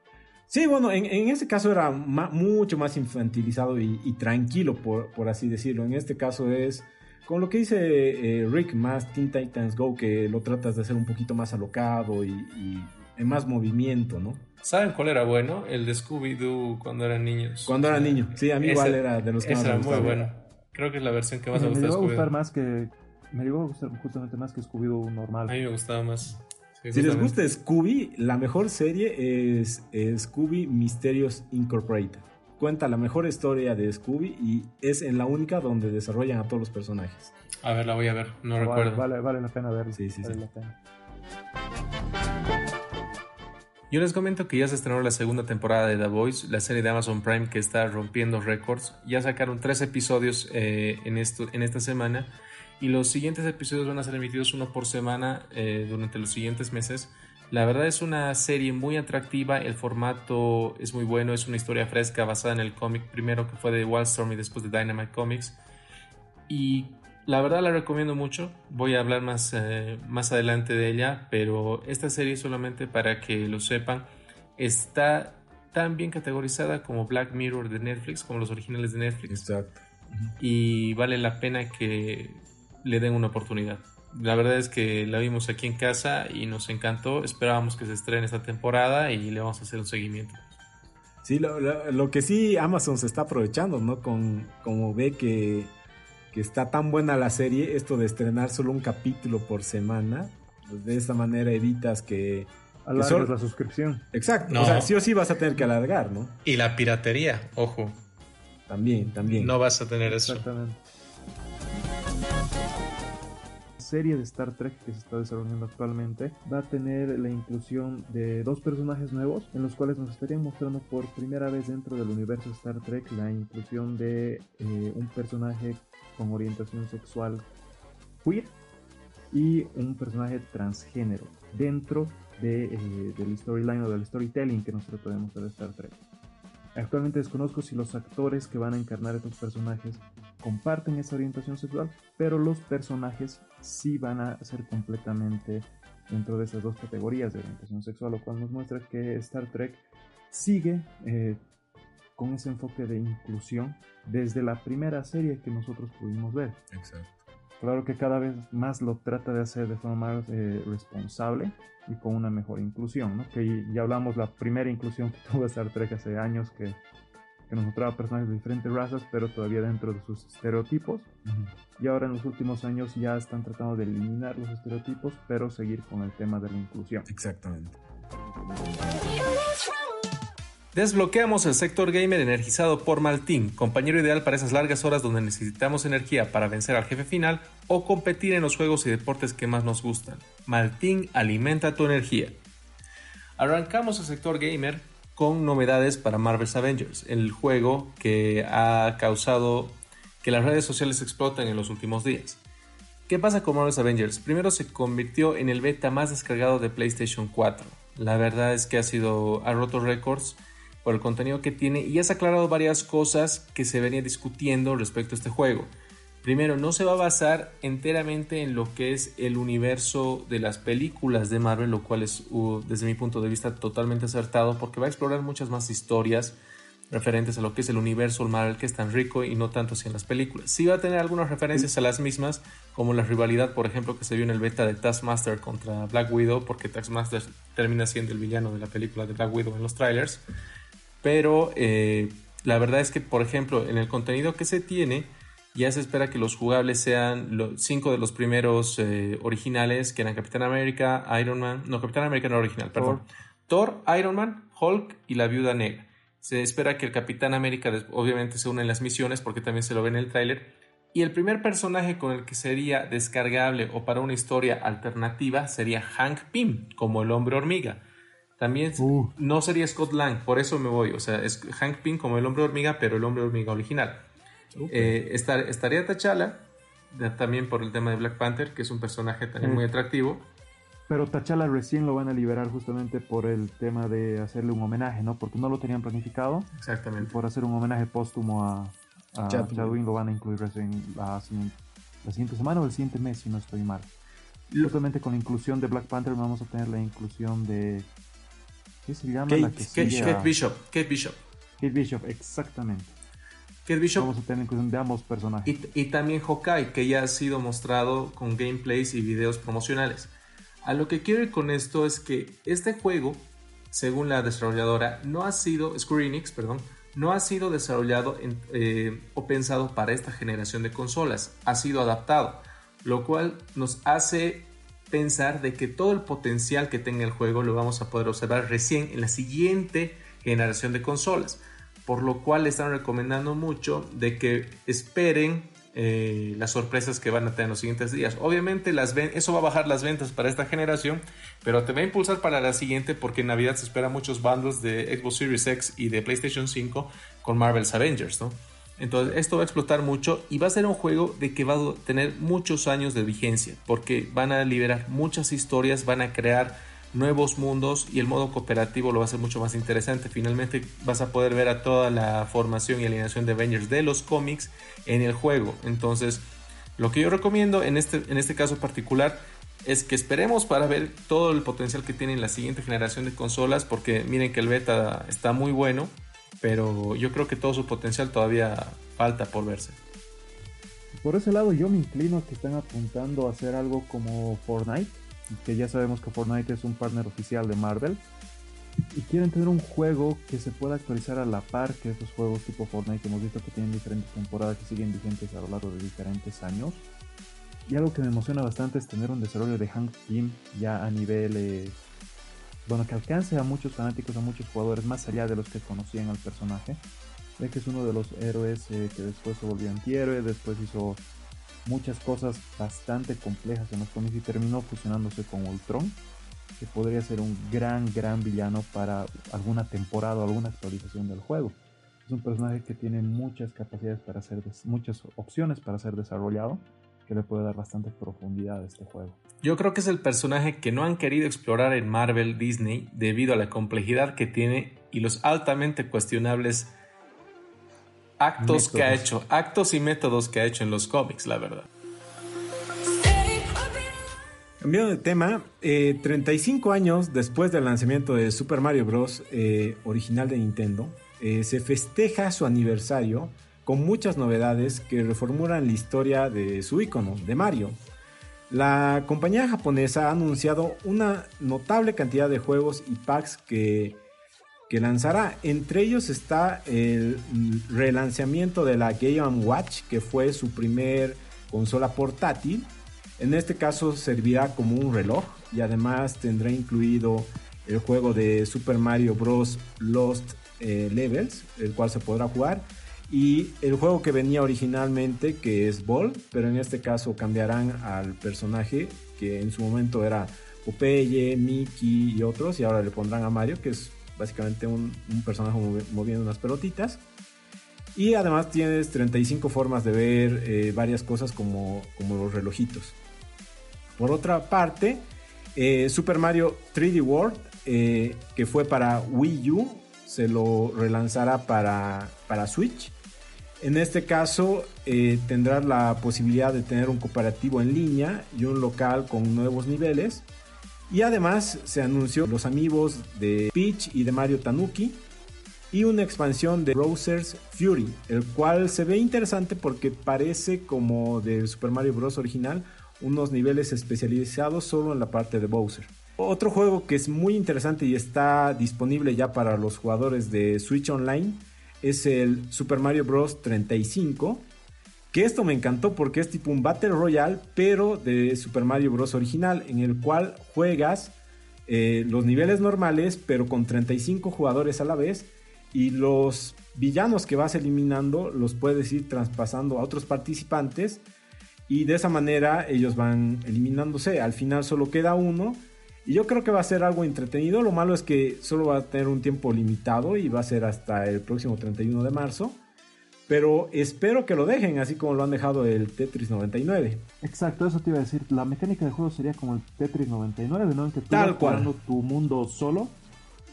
A: Sí, bueno, en, en este caso era mucho más infantilizado y, tranquilo, por, por, así decirlo. En este caso es con lo que dice eh, Rick más Teen Titans Go, que lo tratas de hacer un poquito más alocado y, en más movimiento, ¿no?
C: ¿Saben cuál era bueno? El de Scooby-Doo cuando eran niños.
A: Cuando era niño, sí, a mí igual era de los que más
C: era muy bueno. Creo que es la versión que más me,
B: me gustó. Me a gustar más que. Me llegó a gustar justamente más que Scooby-Doo normal.
C: A mí me gustaba más
A: si les gusta Scooby, la mejor serie es, Scooby Mysterious Incorporated. Cuenta la mejor historia de Scooby y es en la única donde desarrollan a todos los personajes.
C: A ver, la voy a ver, no recuerdo.
B: Vale, vale, la pena verla.
A: Sí, sí, sí.
C: Yo les comento que ya se estrenó la segunda temporada de The Voice, la serie de Amazon Prime que está rompiendo récords. Ya sacaron tres episodios eh, en, esto, en esta semana y los siguientes episodios van a ser emitidos uno por semana eh, durante los siguientes meses. La verdad es una serie muy atractiva, el formato es muy bueno, es una historia fresca basada en el cómic primero que fue de Wildstorm y después de Dynamite Comics. Y la verdad la recomiendo mucho, voy a hablar más, eh, más adelante de ella, pero esta serie solamente para que lo sepan, está tan bien categorizada como Black Mirror de Netflix, como los originales de Netflix.
A: Exacto.
C: Y vale la pena que le den una oportunidad. La verdad es que la vimos aquí en casa y nos encantó. Esperábamos que se estrene esta temporada y le vamos a hacer un seguimiento.
A: Sí, lo, que sí Amazon se está aprovechando, ¿no? Con, como ve que, que, está tan buena la serie, esto de estrenar solo un capítulo por semana, pues de esa manera evitas que...
B: Alargas la suscripción.
A: Exacto, o sea, sí o sí vas a tener que alargar, ¿no?
C: Y la piratería, ojo.
A: También, también.
C: No vas a tener eso.
B: Serie de Star Trek que se está desarrollando actualmente va a tener la inclusión de dos personajes nuevos en los cuales nos estarían mostrando por primera vez dentro del universo Star Trek la inclusión de eh, un personaje con orientación sexual queer y un personaje transgénero dentro de, eh, del storyline o del storytelling que podemos ver de Star Trek. Actualmente desconozco si los actores que van a encarnar estos personajes comparten esa orientación sexual, pero los personajes sí van a ser completamente dentro de esas dos categorías de orientación sexual, lo cual nos muestra que Star Trek sigue eh, con ese enfoque de inclusión desde la primera serie que nosotros pudimos ver.
A: Exacto.
B: Claro que cada vez más lo trata de hacer de forma más eh, responsable y con una mejor inclusión, ¿no? Que ya hablamos la primera inclusión que tuvo Star Trek hace años que que nos mostraba personajes de diferentes razas, pero todavía dentro de sus estereotipos. Y ahora en los últimos años ya están tratando de eliminar los estereotipos, pero seguir con el tema de la inclusión.
A: Exactamente.
C: Desbloqueamos el sector gamer energizado por Maltín, compañero ideal para esas largas horas donde necesitamos energía para vencer al jefe final o competir en los juegos y deportes que más nos gustan. Maltín alimenta tu energía. Arrancamos el sector gamer con novedades para Marvel's Avengers, el juego que ha causado que las redes sociales exploten en los últimos días. ¿Qué pasa con Marvel's Avengers? Primero se convirtió en el beta más descargado de PlayStation 4. La verdad es que ha sido ha roto récords por el contenido que tiene y has aclarado varias cosas que se venía discutiendo respecto a este juego. Primero, no se va a basar enteramente en lo que es el universo de las películas de Marvel, lo cual es, desde mi punto de vista, totalmente acertado, porque va a explorar muchas más historias referentes a lo que es el universo Marvel, que es tan rico y no tanto así en las películas. Sí va a tener algunas referencias a las mismas, como la rivalidad, por ejemplo, que se vio en el beta de Taskmaster contra Black Widow, porque Taskmaster termina siendo el villano de la película de Black Widow en los trailers. Pero eh, la verdad es que, por ejemplo, en el contenido que se tiene, ya se espera que los jugables sean los cinco de los primeros eh, originales, que eran Capitán América, Iron Man, no, Capitán América no original, perdón. Thor, Iron Man, Hulk y la Viuda Negra. Se espera que el Capitán América obviamente se une en las misiones porque también se lo ve en el tráiler. Y el primer personaje con el que sería descargable o para una historia alternativa sería Hank Pym, como el hombre hormiga. También uh. no sería Scott Lang, por eso me voy. O sea, es Hank Pym como el hombre hormiga, pero el hombre hormiga original. Eh, estaría T'Challa, también por el tema de Black Panther, que es un personaje también muy atractivo.
B: Pero T'Challa recién lo van a liberar justamente por el tema de hacerle un homenaje, ¿no? Porque no lo tenían planificado.
C: Exactamente.
B: por hacer un homenaje póstumo a, a Chadwick lo van a incluir recién la, la, siguiente semana o el siguiente mes, si no estoy mal. Justamente con la inclusión de Black Panther vamos a tener la inclusión de... ¿Qué se llama?
C: Kate,
B: la que
C: Kate, Bishop. Kate Bishop.
B: Kate Bishop, exactamente.
C: Bishop.
B: Vamos a tener inclusión de ambos personajes.
C: Y, y también Hawkeye, que ya ha sido mostrado con gameplays y videos promocionales. A lo que quiero ir con esto es que este juego, según la desarrolladora, no ha sido, Square Enix, perdón, no ha sido desarrollado eh, o pensado para esta generación de consolas, ha sido adaptado, lo cual nos hace pensar de que todo el potencial que tenga el juego lo vamos a poder observar recién en la siguiente generación de consolas, por lo cual le están recomendando mucho de que esperen eh, las sorpresas que van a tener en los siguientes días. Obviamente las eso va a bajar las ventas para esta generación, pero te va a impulsar para la siguiente porque en Navidad se esperan muchos bundles de Xbox Series X y de PlayStation 5 con Marvel's Avengers, ¿no? Entonces esto va a explotar mucho y va a ser un juego de que va a tener muchos años de vigencia porque van a liberar muchas historias, van a crear nuevos mundos y el modo cooperativo lo va a hacer mucho más interesante. Finalmente vas a poder ver a toda la formación y alineación de Avengers de los cómics en el juego. Entonces, lo que yo recomiendo en este, en este caso particular es que esperemos para ver todo el potencial que tiene la siguiente generación de consolas, porque miren que el beta está muy bueno, pero yo creo que todo su potencial todavía falta por verse.
B: Por ese lado yo me inclino a que están apuntando a hacer algo como Fortnite que ya sabemos que Fortnite es un partner oficial de Marvel, y quieren tener un juego que se pueda actualizar a la par que estos juegos tipo Fortnite que hemos visto que tienen diferentes temporadas y siguen vigentes a lo largo de diferentes años. Y algo que me emociona bastante es tener un desarrollo de Hank Pym ya a nivel, eh, bueno, que alcance a muchos fanáticos, a muchos jugadores, más allá de los que conocían al personaje. Ya que es uno de los héroes eh, que después se volvió antihéroe, después hizo muchas cosas bastante complejas en los cómics y terminó fusionándose con Ultron, que podría ser un gran, gran villano para alguna temporada o alguna actualización del juego. Es un personaje que tiene muchas capacidades para ser, muchas opciones para ser desarrollado, que le puede dar bastante profundidad a este juego.
C: Yo creo que es el personaje que no han querido explorar en Marvel Disney debido a la complejidad que tiene y los altamente cuestionables actos que ha hecho, actos y métodos que ha hecho en los cómics, la verdad.
A: Cambiando de tema, 35 eh, años después del lanzamiento de Super Mario Bros. Eh, original de Nintendo, eh, se festeja su aniversario con muchas novedades que reformulan la historia de su icono, de Mario. La compañía japonesa ha anunciado una notable cantidad de juegos y packs que que lanzará. Entre ellos está el relanzamiento de la Game Watch, que fue su primer consola portátil. En este caso servirá como un reloj y además tendrá incluido el juego de Super Mario Bros. Lost eh, Levels, el cual se podrá jugar. Y el juego que venía originalmente, que es Ball, pero en este caso cambiarán al personaje que en su momento era Popeye, Mickey y otros, y ahora le pondrán a Mario, que es básicamente un, personaje moviendo unas pelotitas. Y además tienes 35 formas de ver eh, varias cosas como, como, los relojitos. Por otra parte, eh, Super Mario 3D World, eh, que fue para Wii U, se lo relanzará para, para Switch. En este caso tendrás la posibilidad de tener un cooperativo en línea y un local con nuevos niveles. Y además se anunció los amigos de Peach y de Mario Tanuki y una expansión de Browser's Fury, el cual se ve interesante porque parece como del Super Mario Bros. original, unos niveles especializados solo en la parte de Bowser. Otro juego que es muy interesante y está disponible ya para los jugadores de Switch Online es el Super Mario Bros. 35, que esto me encantó porque es tipo un Battle Royale, pero de Super Mario Bros. original, en el cual juegas eh, los niveles normales, pero con 35 jugadores a la vez. Y los villanos que vas eliminando los puedes ir traspasando a otros participantes. Y de esa manera ellos van eliminándose. Al final solo queda uno. Y yo creo que va a ser algo entretenido. Lo malo es que solo va a tener un tiempo limitado y va a ser hasta el próximo 31 de marzo. Pero espero que lo dejen, así como lo han dejado el Tetris 99.
B: Exacto, eso te iba a decir. La mecánica de juego sería como el Tetris 99, ¿no? En que tú Tal vas cual. tu mundo solo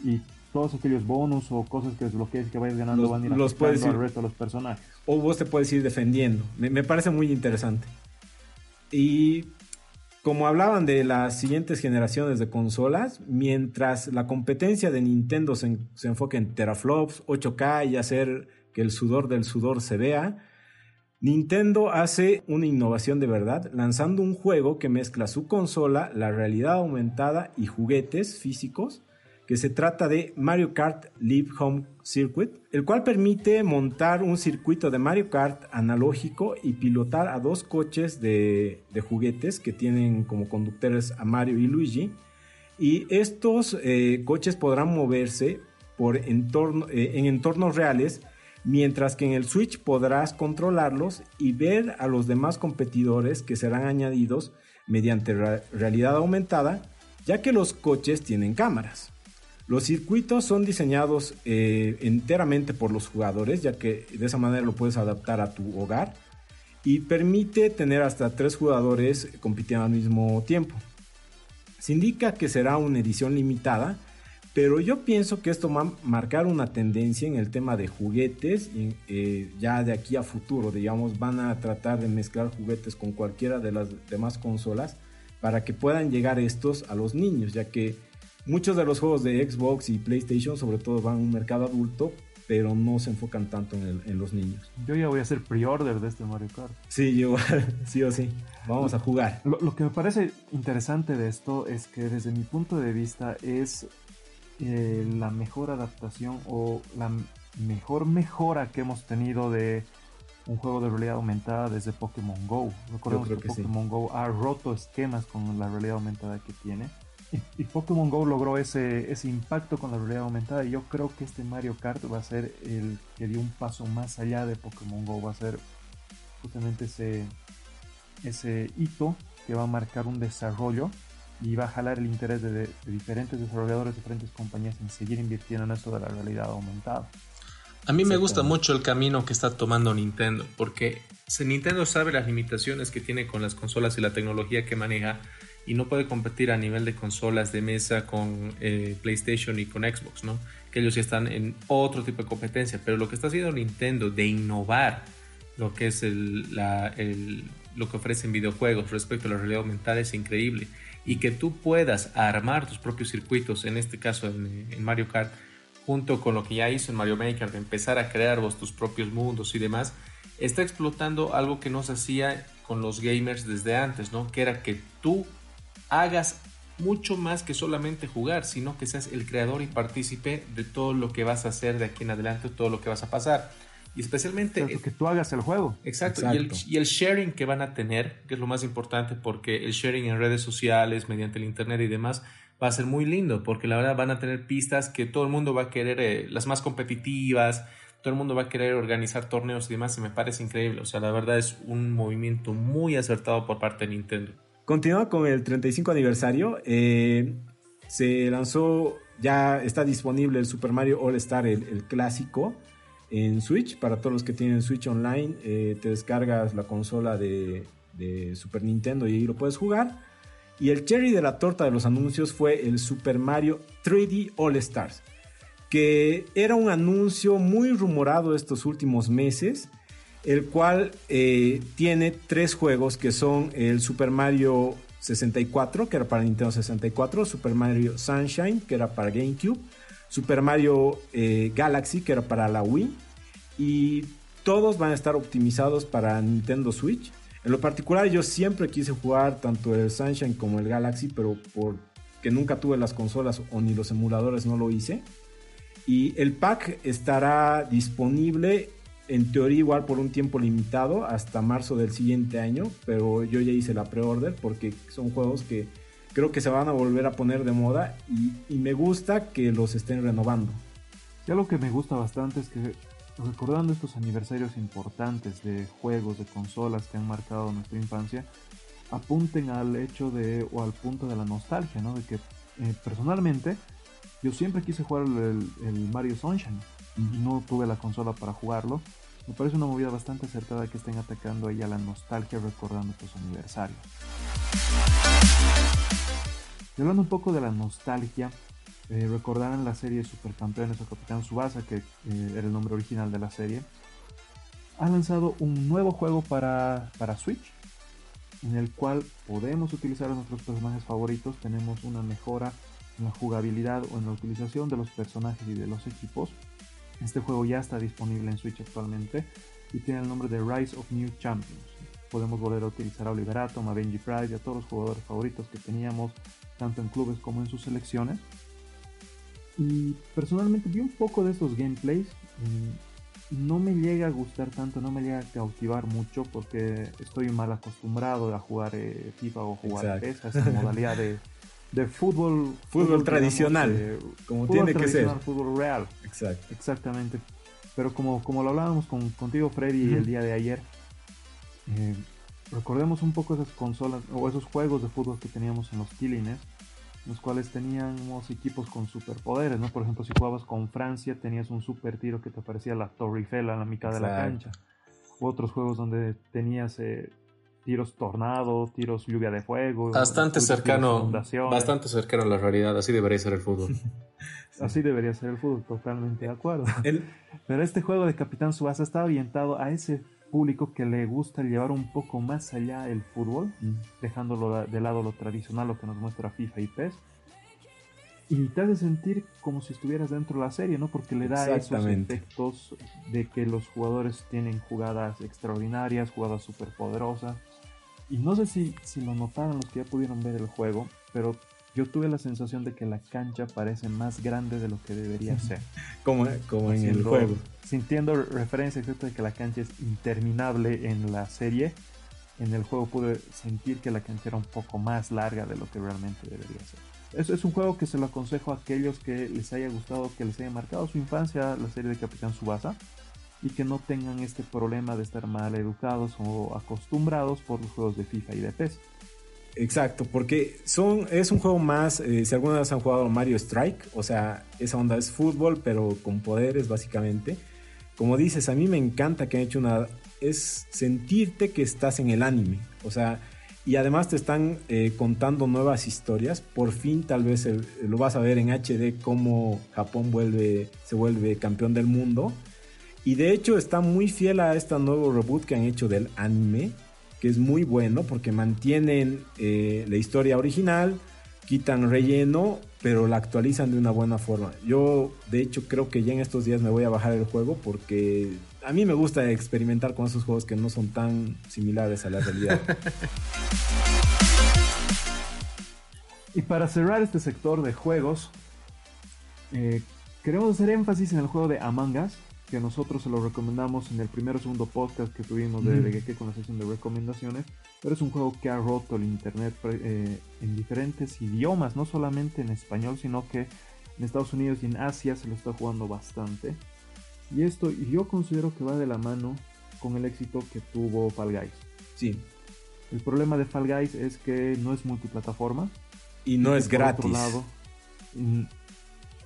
B: y todos aquellos bonus o cosas que desbloquees que vayas ganando van a ir los puedes ir, al resto de los personajes.
A: O vos te puedes ir defendiendo. Me, me parece muy interesante. Y como hablaban de las siguientes generaciones de consolas, mientras la competencia de Nintendo se, se enfoca en teraflops, 8K y hacer que el sudor del sudor se vea, Nintendo hace una innovación de verdad lanzando un juego que mezcla su consola, la realidad aumentada y juguetes físicos, que se trata de Mario Kart Live Home Circuit, el cual permite montar un circuito de Mario Kart analógico y pilotar a dos coches de, juguetes que tienen como conductores a Mario y Luigi. Y estos eh, coches podrán moverse por entorno, eh, en entornos reales mientras que en el Switch podrás controlarlos y ver a los demás competidores que serán añadidos mediante realidad aumentada, ya que los coches tienen cámaras. Los circuitos son diseñados eh, enteramente por los jugadores, ya que de esa manera lo puedes adaptar a tu hogar y permite tener hasta tres jugadores compitiendo al mismo tiempo. Se indica que será una edición limitada pero yo pienso que esto va a marcar una tendencia en el tema de juguetes, y, eh, ya de aquí a futuro, digamos, van a tratar de mezclar juguetes con cualquiera de las demás consolas para que puedan llegar estos a los niños, ya que muchos de los juegos de Xbox y PlayStation sobre todo van a un mercado adulto, pero no se enfocan tanto en, los niños.
B: Yo ya voy a hacer pre-order de este Mario Kart.
A: Sí, yo, sí o sí. Vamos a jugar.
B: lo, que me parece interesante de esto es que desde mi punto de vista es eh, la mejor adaptación o la mejor mejora que hemos tenido de un juego de realidad aumentada desde Pokémon Go. Recordemos que, Pokémon Go ha roto esquemas con la realidad aumentada que tiene. Y, Pokémon Go logró ese, ese impacto con la realidad aumentada. Y yo creo que este Mario Kart va a ser el que dio un paso más allá de Pokémon Go. Va a ser justamente ese, ese hito que va a marcar un desarrollo y va a jalar el interés de, diferentes desarrolladores, de diferentes compañías en seguir invirtiendo en esto de la realidad aumentada.
C: A mí me gusta mucho el camino que está tomando Nintendo, porque Nintendo sabe las limitaciones que tiene con las consolas y la tecnología que maneja y no puede competir a nivel de consolas de mesa con eh, PlayStation y con Xbox, ¿no? Que ellos ya están en otro tipo de competencia, pero lo que está haciendo Nintendo de innovar lo que es el, lo que ofrecen videojuegos respecto a la realidad aumentada es increíble y que tú puedas armar tus propios circuitos, en este caso en, Mario Kart, junto con lo que ya hizo en Mario Maker, de empezar a crear vos tus propios mundos y demás, está explotando algo que no se hacía con los gamers desde antes, ¿no? Que era que tú hagas mucho más que solamente jugar, sino que seas el creador y partícipe de todo lo que vas a hacer de aquí en adelante, todo lo que vas a pasar. Y especialmente...
B: que tú hagas el juego.
C: Exacto. Y, el, sharing que van a tener, que es lo más importante, porque el sharing en redes sociales, mediante el Internet y demás, va a ser muy lindo, porque la verdad van a tener pistas que todo el mundo va a querer, eh, las más competitivas, todo el mundo va a querer organizar torneos y demás, y me parece increíble. O sea, la verdad es un movimiento muy acertado por parte de Nintendo.
A: Continúa con el 35 aniversario. Eh, se lanzó, ya está disponible el Super Mario All Star, el clásico en Switch. Para todos los que tienen Switch Online, eh, te descargas la consola de, Super Nintendo y ahí lo puedes jugar. Y el cherry de la torta de los anuncios fue el Super Mario 3D All Stars, que era un anuncio muy rumorado estos últimos meses, el cual eh, tiene tres juegos que son el Super Mario 64, que era para Nintendo 64, Super Mario Sunshine, que era para GameCube, Super Mario eh, Galaxy, que era para la Wii, y todos van a estar optimizados para Nintendo Switch. En lo particular, yo siempre quise jugar tanto el Sunshine como el Galaxy, pero porque nunca tuve las consolas o ni los emuladores no lo hice. Y el pack estará disponible en teoría igual por un tiempo limitado hasta marzo del siguiente año, pero yo ya hice la pre-order porque son juegos que creo que se van a volver a poner de moda y, me gusta que los estén renovando.
B: Ya lo que me gusta bastante es que recordando estos aniversarios importantes de juegos, de consolas que han marcado nuestra infancia, apunten al hecho de o al punto de la nostalgia, ¿no? De que eh, personalmente yo siempre quise jugar el, Mario Sunshine y no tuve la consola para jugarlo. Me parece una movida bastante acertada que estén atacando ahí a la nostalgia recordando estos aniversarios. Y hablando un poco de la nostalgia, eh, recordarán la serie Supercampeones o Capitán Subasa, que eh, era el nombre original de la serie. Ha lanzado un nuevo juego para, Switch. en el cual podemos utilizar a nuestros personajes favoritos, tenemos una mejora en la jugabilidad o en la utilización de los personajes y de los equipos. Este juego ya está disponible en Switch actualmente y tiene el nombre de Rise of New Champions. Podemos volver a utilizar a Oliver Atom, a Benji Price y a todos los jugadores favoritos que teníamos, tanto en clubes como en sus selecciones. Y personalmente vi un poco de estos gameplays. No me llega a gustar tanto, no me llega a cautivar mucho porque estoy mal acostumbrado a jugar eh, FIFA o jugar PES, esa modalidad de, fútbol.
A: Fútbol, tradicional, como tiene que ser.
B: Fútbol real.
A: Exacto.
B: Exactamente. Pero como, como lo hablábamos con, contigo, Freddy, el día de ayer, eh, recordemos un poco esas consolas o esos juegos de fútbol que teníamos en los Killings los cuales teníamos equipos con superpoderes, ¿no? Por ejemplo, si jugabas con Francia, tenías un super tiro que te parecía la Torre Eiffel a la mitad de la cancha. U otros juegos donde tenías eh, tiros tornado, tiros lluvia de fuego.
C: Bastante cercano, bastante cercano a la realidad, así debería ser el fútbol.
B: así debería ser el fútbol, totalmente de acuerdo. Pero este juego de Capitán Subasa está orientado a ese público que le gusta llevar un poco más allá el fútbol, mm. dejándolo de lado lo tradicional, lo que nos muestra FIFA y PES. Y te hace sentir como si estuvieras dentro de la serie, ¿no? Porque le da esos efectos de que los jugadores tienen jugadas extraordinarias, jugadas súper poderosas. Y no sé si, si lo notaron los que ya pudieron ver el juego, pero yo tuve la sensación de que la cancha parece más grande de lo que debería ser.
A: como, como en el juego.
B: Sintiendo referencia excepto de que la cancha es interminable en la serie, en el juego pude sentir que la cancha era un poco más larga de lo que realmente debería ser. Eso es un juego que se lo aconsejo a aquellos que les haya gustado, que les haya marcado su infancia la serie de Capitán Subasa que no tengan este problema de estar mal educados o acostumbrados por los juegos de FIFA y de PES.
A: Exacto, porque son, es un juego más, eh, si alguna vez han jugado Mario Strike, o sea, esa onda es fútbol, pero con poderes básicamente. Como dices, a mí me encanta que han hecho una... es sentirte que estás en el anime, o sea, y además te están eh, contando nuevas historias. Por fin tal vez lo vas a ver en HD cómo Japón vuelve, se vuelve campeón del mundo. Y de hecho está muy fiel a este nuevo reboot que han hecho del anime que es muy bueno porque mantienen eh, la historia original, quitan relleno, pero la actualizan de una buena forma. Yo, de hecho, creo que ya en estos días me voy a bajar el juego porque a mí me gusta experimentar con esos juegos que no son tan similares a la realidad.
B: y para cerrar este sector de juegos, eh, queremos hacer énfasis en el juego de Among Us que nosotros se lo recomendamos en el primero o segundo podcast que tuvimos de, de con la sección de recomendaciones, pero es un juego que ha roto el internet eh, en diferentes idiomas, no solamente en español, sino que en Estados Unidos y en Asia se lo está jugando bastante. Y esto yo considero que va de la mano con el éxito que tuvo Fall Guys.
A: Sí.
B: El problema de Fall Guys es que no es multiplataforma.
A: Y no es gratis.
B: Lado,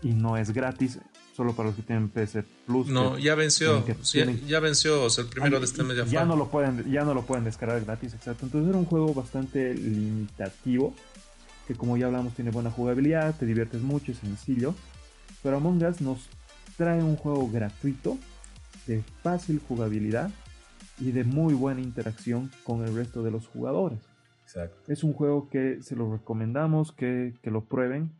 B: y no es gratis solo para los que tienen PC Plus.
C: No, ya venció, ya venció, o sea, el primero de este mes ya,
B: ya no lo pueden, ya no lo pueden descargar gratis, exacto. Entonces era un juego bastante limitativo, que como ya hablamos tiene buena jugabilidad, te diviertes mucho, es sencillo. Pero Among Us nos trae un juego gratuito, de fácil jugabilidad y de muy buena interacción con el resto de los jugadores.
A: Exacto.
B: Es un juego que se lo recomendamos que, que lo prueben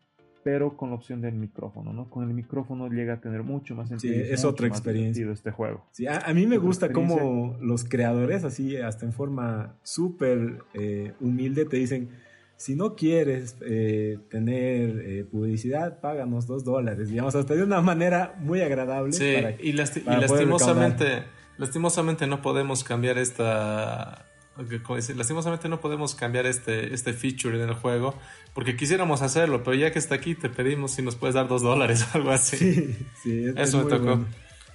B: pero con la opción del micrófono, ¿no? Con el micrófono llega a tener mucho más
A: sentido. Sí, es otra experiencia.
B: este juego.
A: Sí, a, mí me gusta cómo los creadores, así hasta en forma súper eh, humilde, te dicen, si no quieres eh, tener eh, publicidad, páganos dos dólares, digamos, hasta de una manera muy agradable.
C: Sí, y, y lastimosamente, lastimosamente no podemos cambiar esta lastimosamente no podemos cambiar este, este feature en el juego porque quisiéramos hacerlo, pero ya que está aquí te pedimos si nos puedes dar dos dólares o algo
A: así. Sí,
C: Eso me tocó.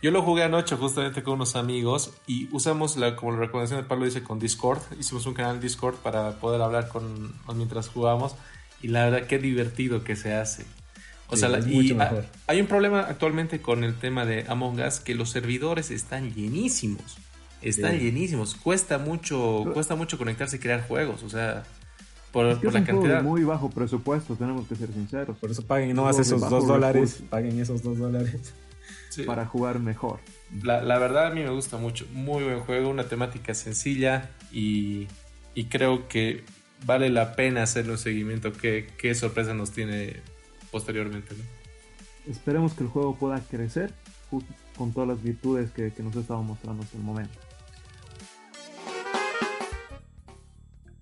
C: Yo lo jugué anoche justamente con unos amigos y usamos, la, como la recomendación de Pablo dice, con Discord. Hicimos un canal Discord para poder hablar con, mientras jugamos y la verdad qué divertido que se hace. O sea, y hay un problema actualmente con el tema de Among Us que los servidores están llenísimos. Están llenísimos. Cuesta mucho, cuesta mucho conectarse y crear juegos. O sea, por,
B: es
C: por la cantidad.
B: muy bajo presupuesto, tenemos que ser sinceros.
A: Por eso paguen no más esos dos dólares. Paguen esos dos dólares.
B: Para jugar mejor.
C: La, la, verdad a mí me gusta mucho. Muy buen juego, una temática sencilla y, y creo que vale la pena hacerle un seguimiento. Qué, qué sorpresa nos tiene posteriormente.
B: Esperemos que el juego pueda crecer con todas las virtudes que, que nos ha estado mostrando hasta el momento.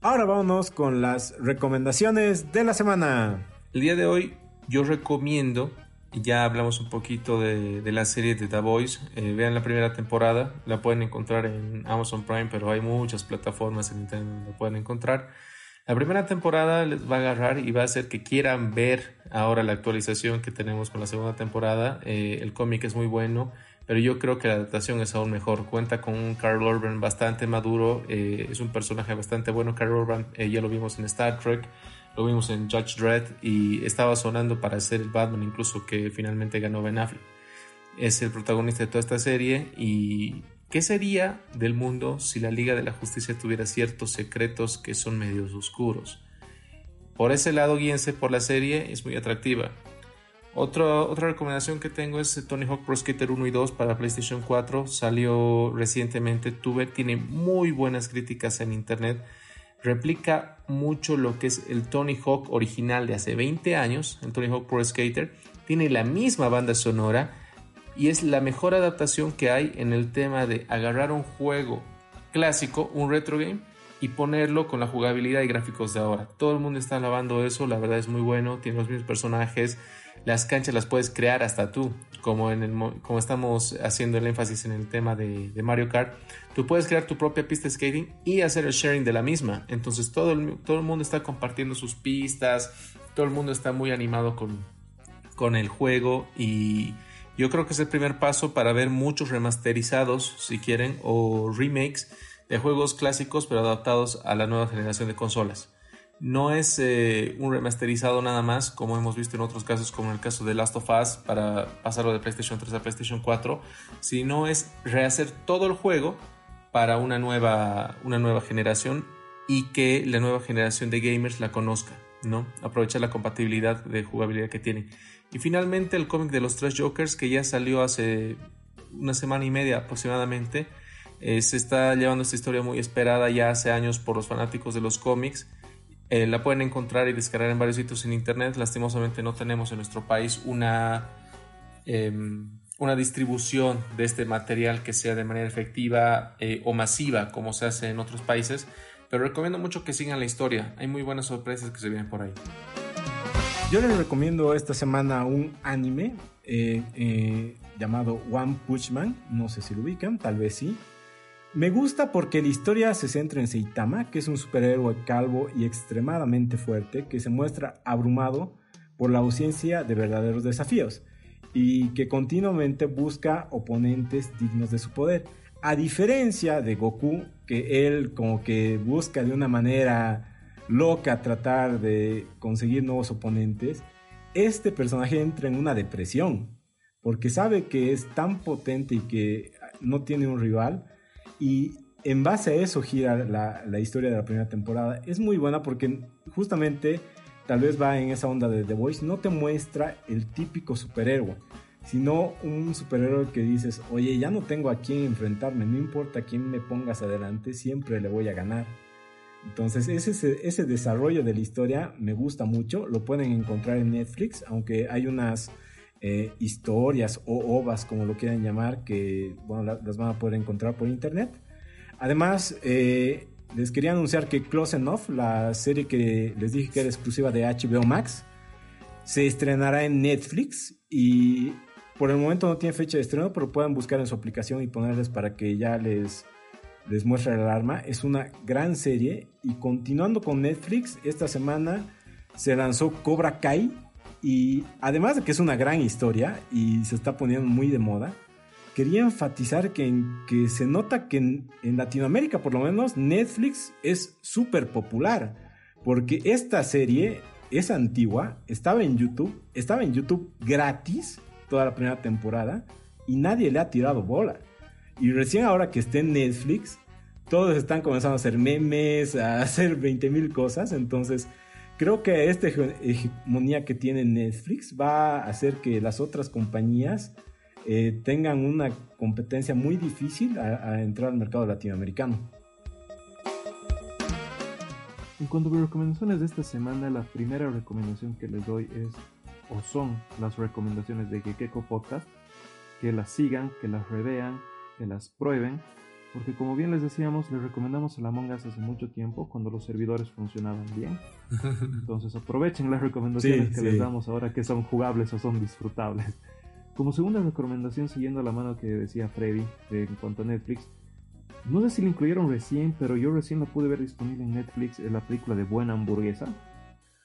A: Ahora vámonos con las recomendaciones de la semana.
C: El día de hoy yo recomiendo, ya hablamos un poquito de, la serie de The Voice, eh, vean la primera temporada, la pueden encontrar en Amazon Prime, pero hay muchas plataformas en internet donde la pueden encontrar. La primera temporada les va a agarrar y va a hacer que quieran ver ahora la actualización que tenemos con la segunda temporada. Eh, el cómic es muy bueno pero yo creo que la adaptación es aún mejor. Cuenta con un Carl Urban bastante maduro, eh, es un personaje bastante bueno. Carl Urban eh, ya lo vimos en Star Trek, lo vimos en Judge Dredd y estaba sonando para ser el Batman, incluso que finalmente ganó Ben Affleck. Es el protagonista de toda esta serie y ¿qué sería del mundo si la Liga de la Justicia tuviera ciertos secretos que son medios oscuros? Por ese lado, guíense por la serie, es muy atractiva. Otra, otra recomendación que tengo es Tony Hawk Pro Skater 1 y 2 para PlayStation 4. Salió recientemente, tuve, tiene muy buenas críticas en internet. Replica mucho lo que es el Tony Hawk original de hace 20 años, el Tony Hawk Pro Skater. Tiene la misma banda sonora y es la mejor adaptación que hay en el tema de agarrar un juego clásico, un retro game, y ponerlo con la jugabilidad y gráficos de ahora. Todo el mundo está alabando eso, la verdad es muy bueno, tiene los mismos personajes, las canchas las puedes crear hasta tú, como, en el, como estamos haciendo el énfasis en el tema de, Mario Kart. Tú puedes crear tu propia pista de skating y hacer el sharing de la misma. Entonces todo el, todo el mundo está compartiendo sus pistas, todo el mundo está muy animado con, con el juego y yo creo que es el primer paso para ver muchos remasterizados, si quieren, o remakes de juegos clásicos pero adaptados a la nueva generación de consolas. No es eh, un remasterizado nada más, como hemos visto en otros casos, como en el caso de Last of Us, para pasarlo de PlayStation 3 a PlayStation 4, sino es rehacer todo el juego para una nueva, una nueva generación y que la nueva generación de gamers la conozca, ¿no? Aprovechar la compatibilidad de jugabilidad que tiene. Y finalmente el cómic de los tres Jokers, que ya salió hace una semana y media aproximadamente, eh, se está llevando esta historia muy esperada ya hace años por los fanáticos de los cómics eh, la pueden encontrar y descargar en varios sitios en internet. Lastimosamente no tenemos en nuestro país una, em, una distribución de este material que sea de manera efectiva eh, o masiva como se hace en otros países. Pero recomiendo mucho que sigan la historia. Hay muy buenas sorpresas que se vienen por ahí.
A: Yo les recomiendo esta semana un anime eh, llamado One Punch Man. No sé si lo ubican, tal vez sí. Me gusta porque la historia se centra en Seitama, que es un superhéroe calvo y extremadamente fuerte, que se muestra abrumado por la ausencia de verdaderos desafíos y que continuamente busca oponentes dignos de su poder. A diferencia de Goku, que él como que busca de una manera loca tratar de conseguir nuevos oponentes, este personaje entra en una depresión, porque sabe que es tan potente y que no tiene un rival, y en base a eso gira la, historia de la primera temporada. Es muy buena porque justamente tal vez va en esa onda de The Voice, no te muestra el típico superhéroe, sino un superhéroe que dices, oye, ya no tengo a quién enfrentarme, no importa quién me pongas adelante, siempre le voy a ganar. Entonces ese, ese desarrollo de la historia me gusta mucho, lo pueden encontrar en Netflix, aunque hay unas eh, historias o ovas, como lo quieran llamar, que bueno, las van a poder encontrar por internet. Además, eh, les quería anunciar que Close Enough, la serie que les dije que era exclusiva de HBO Max, se estrenará en Netflix y por el momento no tiene fecha de estreno, pero pueden buscar en su aplicación y ponerles para que ya les, les muestre el alarma. Es una gran serie y continuando con Netflix, esta semana se lanzó Cobra Kai, y además de que es una gran historia y se está poniendo muy de moda, quería enfatizar que, que se nota que en, Latinoamérica, por lo menos, Netflix es súper popular. Porque esta serie es antigua, estaba en YouTube, estaba en YouTube gratis toda la primera temporada y nadie le ha tirado bola. Y recién ahora que esté en Netflix, todos están comenzando a hacer memes, a hacer 20 mil cosas. Entonces, creo que esta hegemonía que tiene Netflix va a hacer que las otras compañías eh, tengan una competencia muy difícil a, entrar al mercado latinoamericano.
B: En cuanto a mis recomendaciones de esta semana, la primera recomendación que les doy es, o son las recomendaciones de Gekeko Podcast, que las sigan, que las revean, que las prueben, porque como bien les decíamos, les recomendamos el Among Us hace mucho tiempo, cuando los servidores funcionaban bien. Entonces aprovechen las recomendaciones que les damos ahora que son jugables o son disfrutables. Como segunda recomendación, siguiendo la mano que decía Freddy en cuanto a Netflix, no sé si la incluyeron recién, pero yo recién la pude ver disponible en Netflix, en la película de Buena Hamburguesa.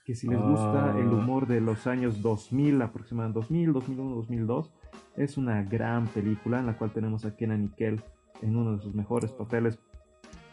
B: Que si les gusta el ah. humor de los años 2000, aproximadamente 2000, 2001, 2002, es una gran película en la cual tenemos a Kenan Nickel en uno de sus mejores papeles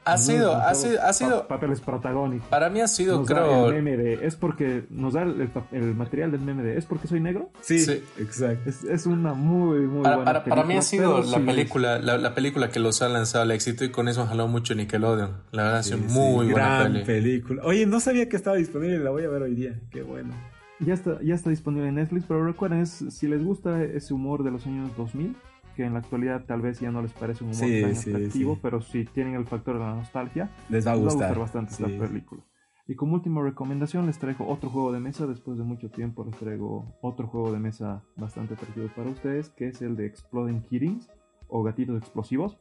C: ha sido, ha sido, ha sido.
B: papeles protagónicos.
C: Para mí ha sido, creo.
B: el meme de, es porque nos da el, material del meme de, ¿es porque soy negro?
A: Sí, exacto.
B: Es, una muy, muy buena
C: para, para mí ha sido la película, la, película que los ha lanzado al éxito y con eso ha jalado mucho Nickelodeon. La verdad, ha sido muy buena
A: gran película. Oye, no sabía que estaba disponible, la voy a ver hoy día. Qué bueno.
B: Ya está, ya está disponible en Netflix, pero recuerden, si les gusta ese humor de los años 2000, que en la actualidad tal vez ya no les parece un humor tan atractivo, pero si tienen el factor de la nostalgia,
A: les va a gustar,
B: bastante esta película. Y como última recomendación les traigo otro juego de mesa, después de mucho tiempo les traigo otro juego de mesa bastante atractivo para ustedes, que es el de Exploding Kittens o Gatitos Explosivos,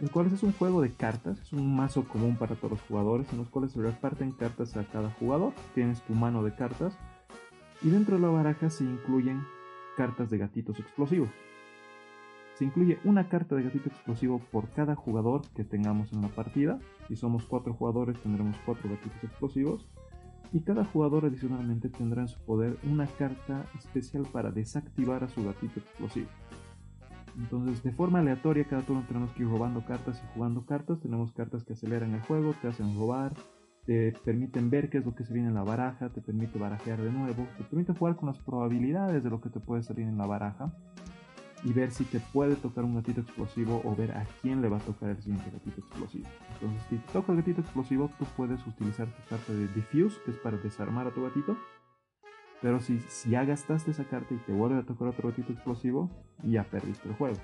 B: el cual es un juego de cartas, es un mazo común para todos los jugadores, en los cuales se reparten cartas a cada jugador, tienes tu mano de cartas, y dentro de la baraja se incluyen cartas de gatitos explosivos. Se incluye una carta de gatito explosivo por cada jugador que tengamos en la partida. Si somos cuatro jugadores tendremos cuatro gatitos explosivos. Y cada jugador adicionalmente tendrá en su poder una carta especial para desactivar a su gatito explosivo. Entonces, de forma aleatoria, cada turno tenemos que ir robando cartas y jugando cartas. Tenemos cartas que aceleran el juego, te hacen robar, te permiten ver qué es lo que se viene en la baraja, te permite barajear de nuevo, te permite jugar con las probabilidades de lo que te puede salir en la baraja y ver si te puede tocar un gatito explosivo o ver a quién le va a tocar el siguiente gatito explosivo. Entonces, si te toca el gatito explosivo, tú puedes utilizar tu carta de Diffuse, que es para desarmar a tu gatito. Pero si, si ya gastaste esa carta y te vuelve a tocar otro gatito explosivo, ya perdiste el juego.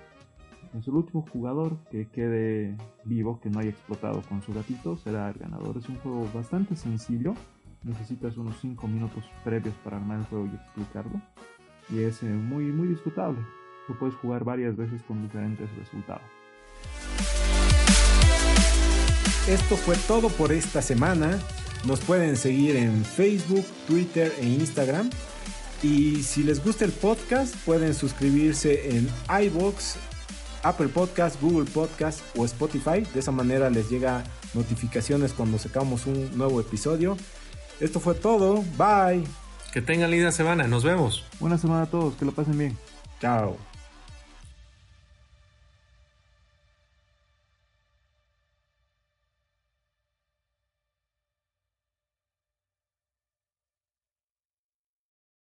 B: Entonces, el último jugador que quede vivo, que no haya explotado con su gatito, será el ganador. Es un juego bastante sencillo. Necesitas unos 5 minutos previos para armar el juego y explicarlo. Y es eh, muy, muy disfrutable lo puedes jugar varias veces con diferentes resultados.
A: Esto fue todo por esta semana. Nos pueden seguir en Facebook, Twitter e Instagram. Y si les gusta el podcast, pueden suscribirse en iBox, Apple Podcast, Google Podcast o Spotify. De esa manera les llega notificaciones cuando sacamos un nuevo episodio. Esto fue todo. Bye.
C: Que tengan linda semana. Nos vemos.
B: Buena semana a todos. Que lo pasen bien.
A: Chao.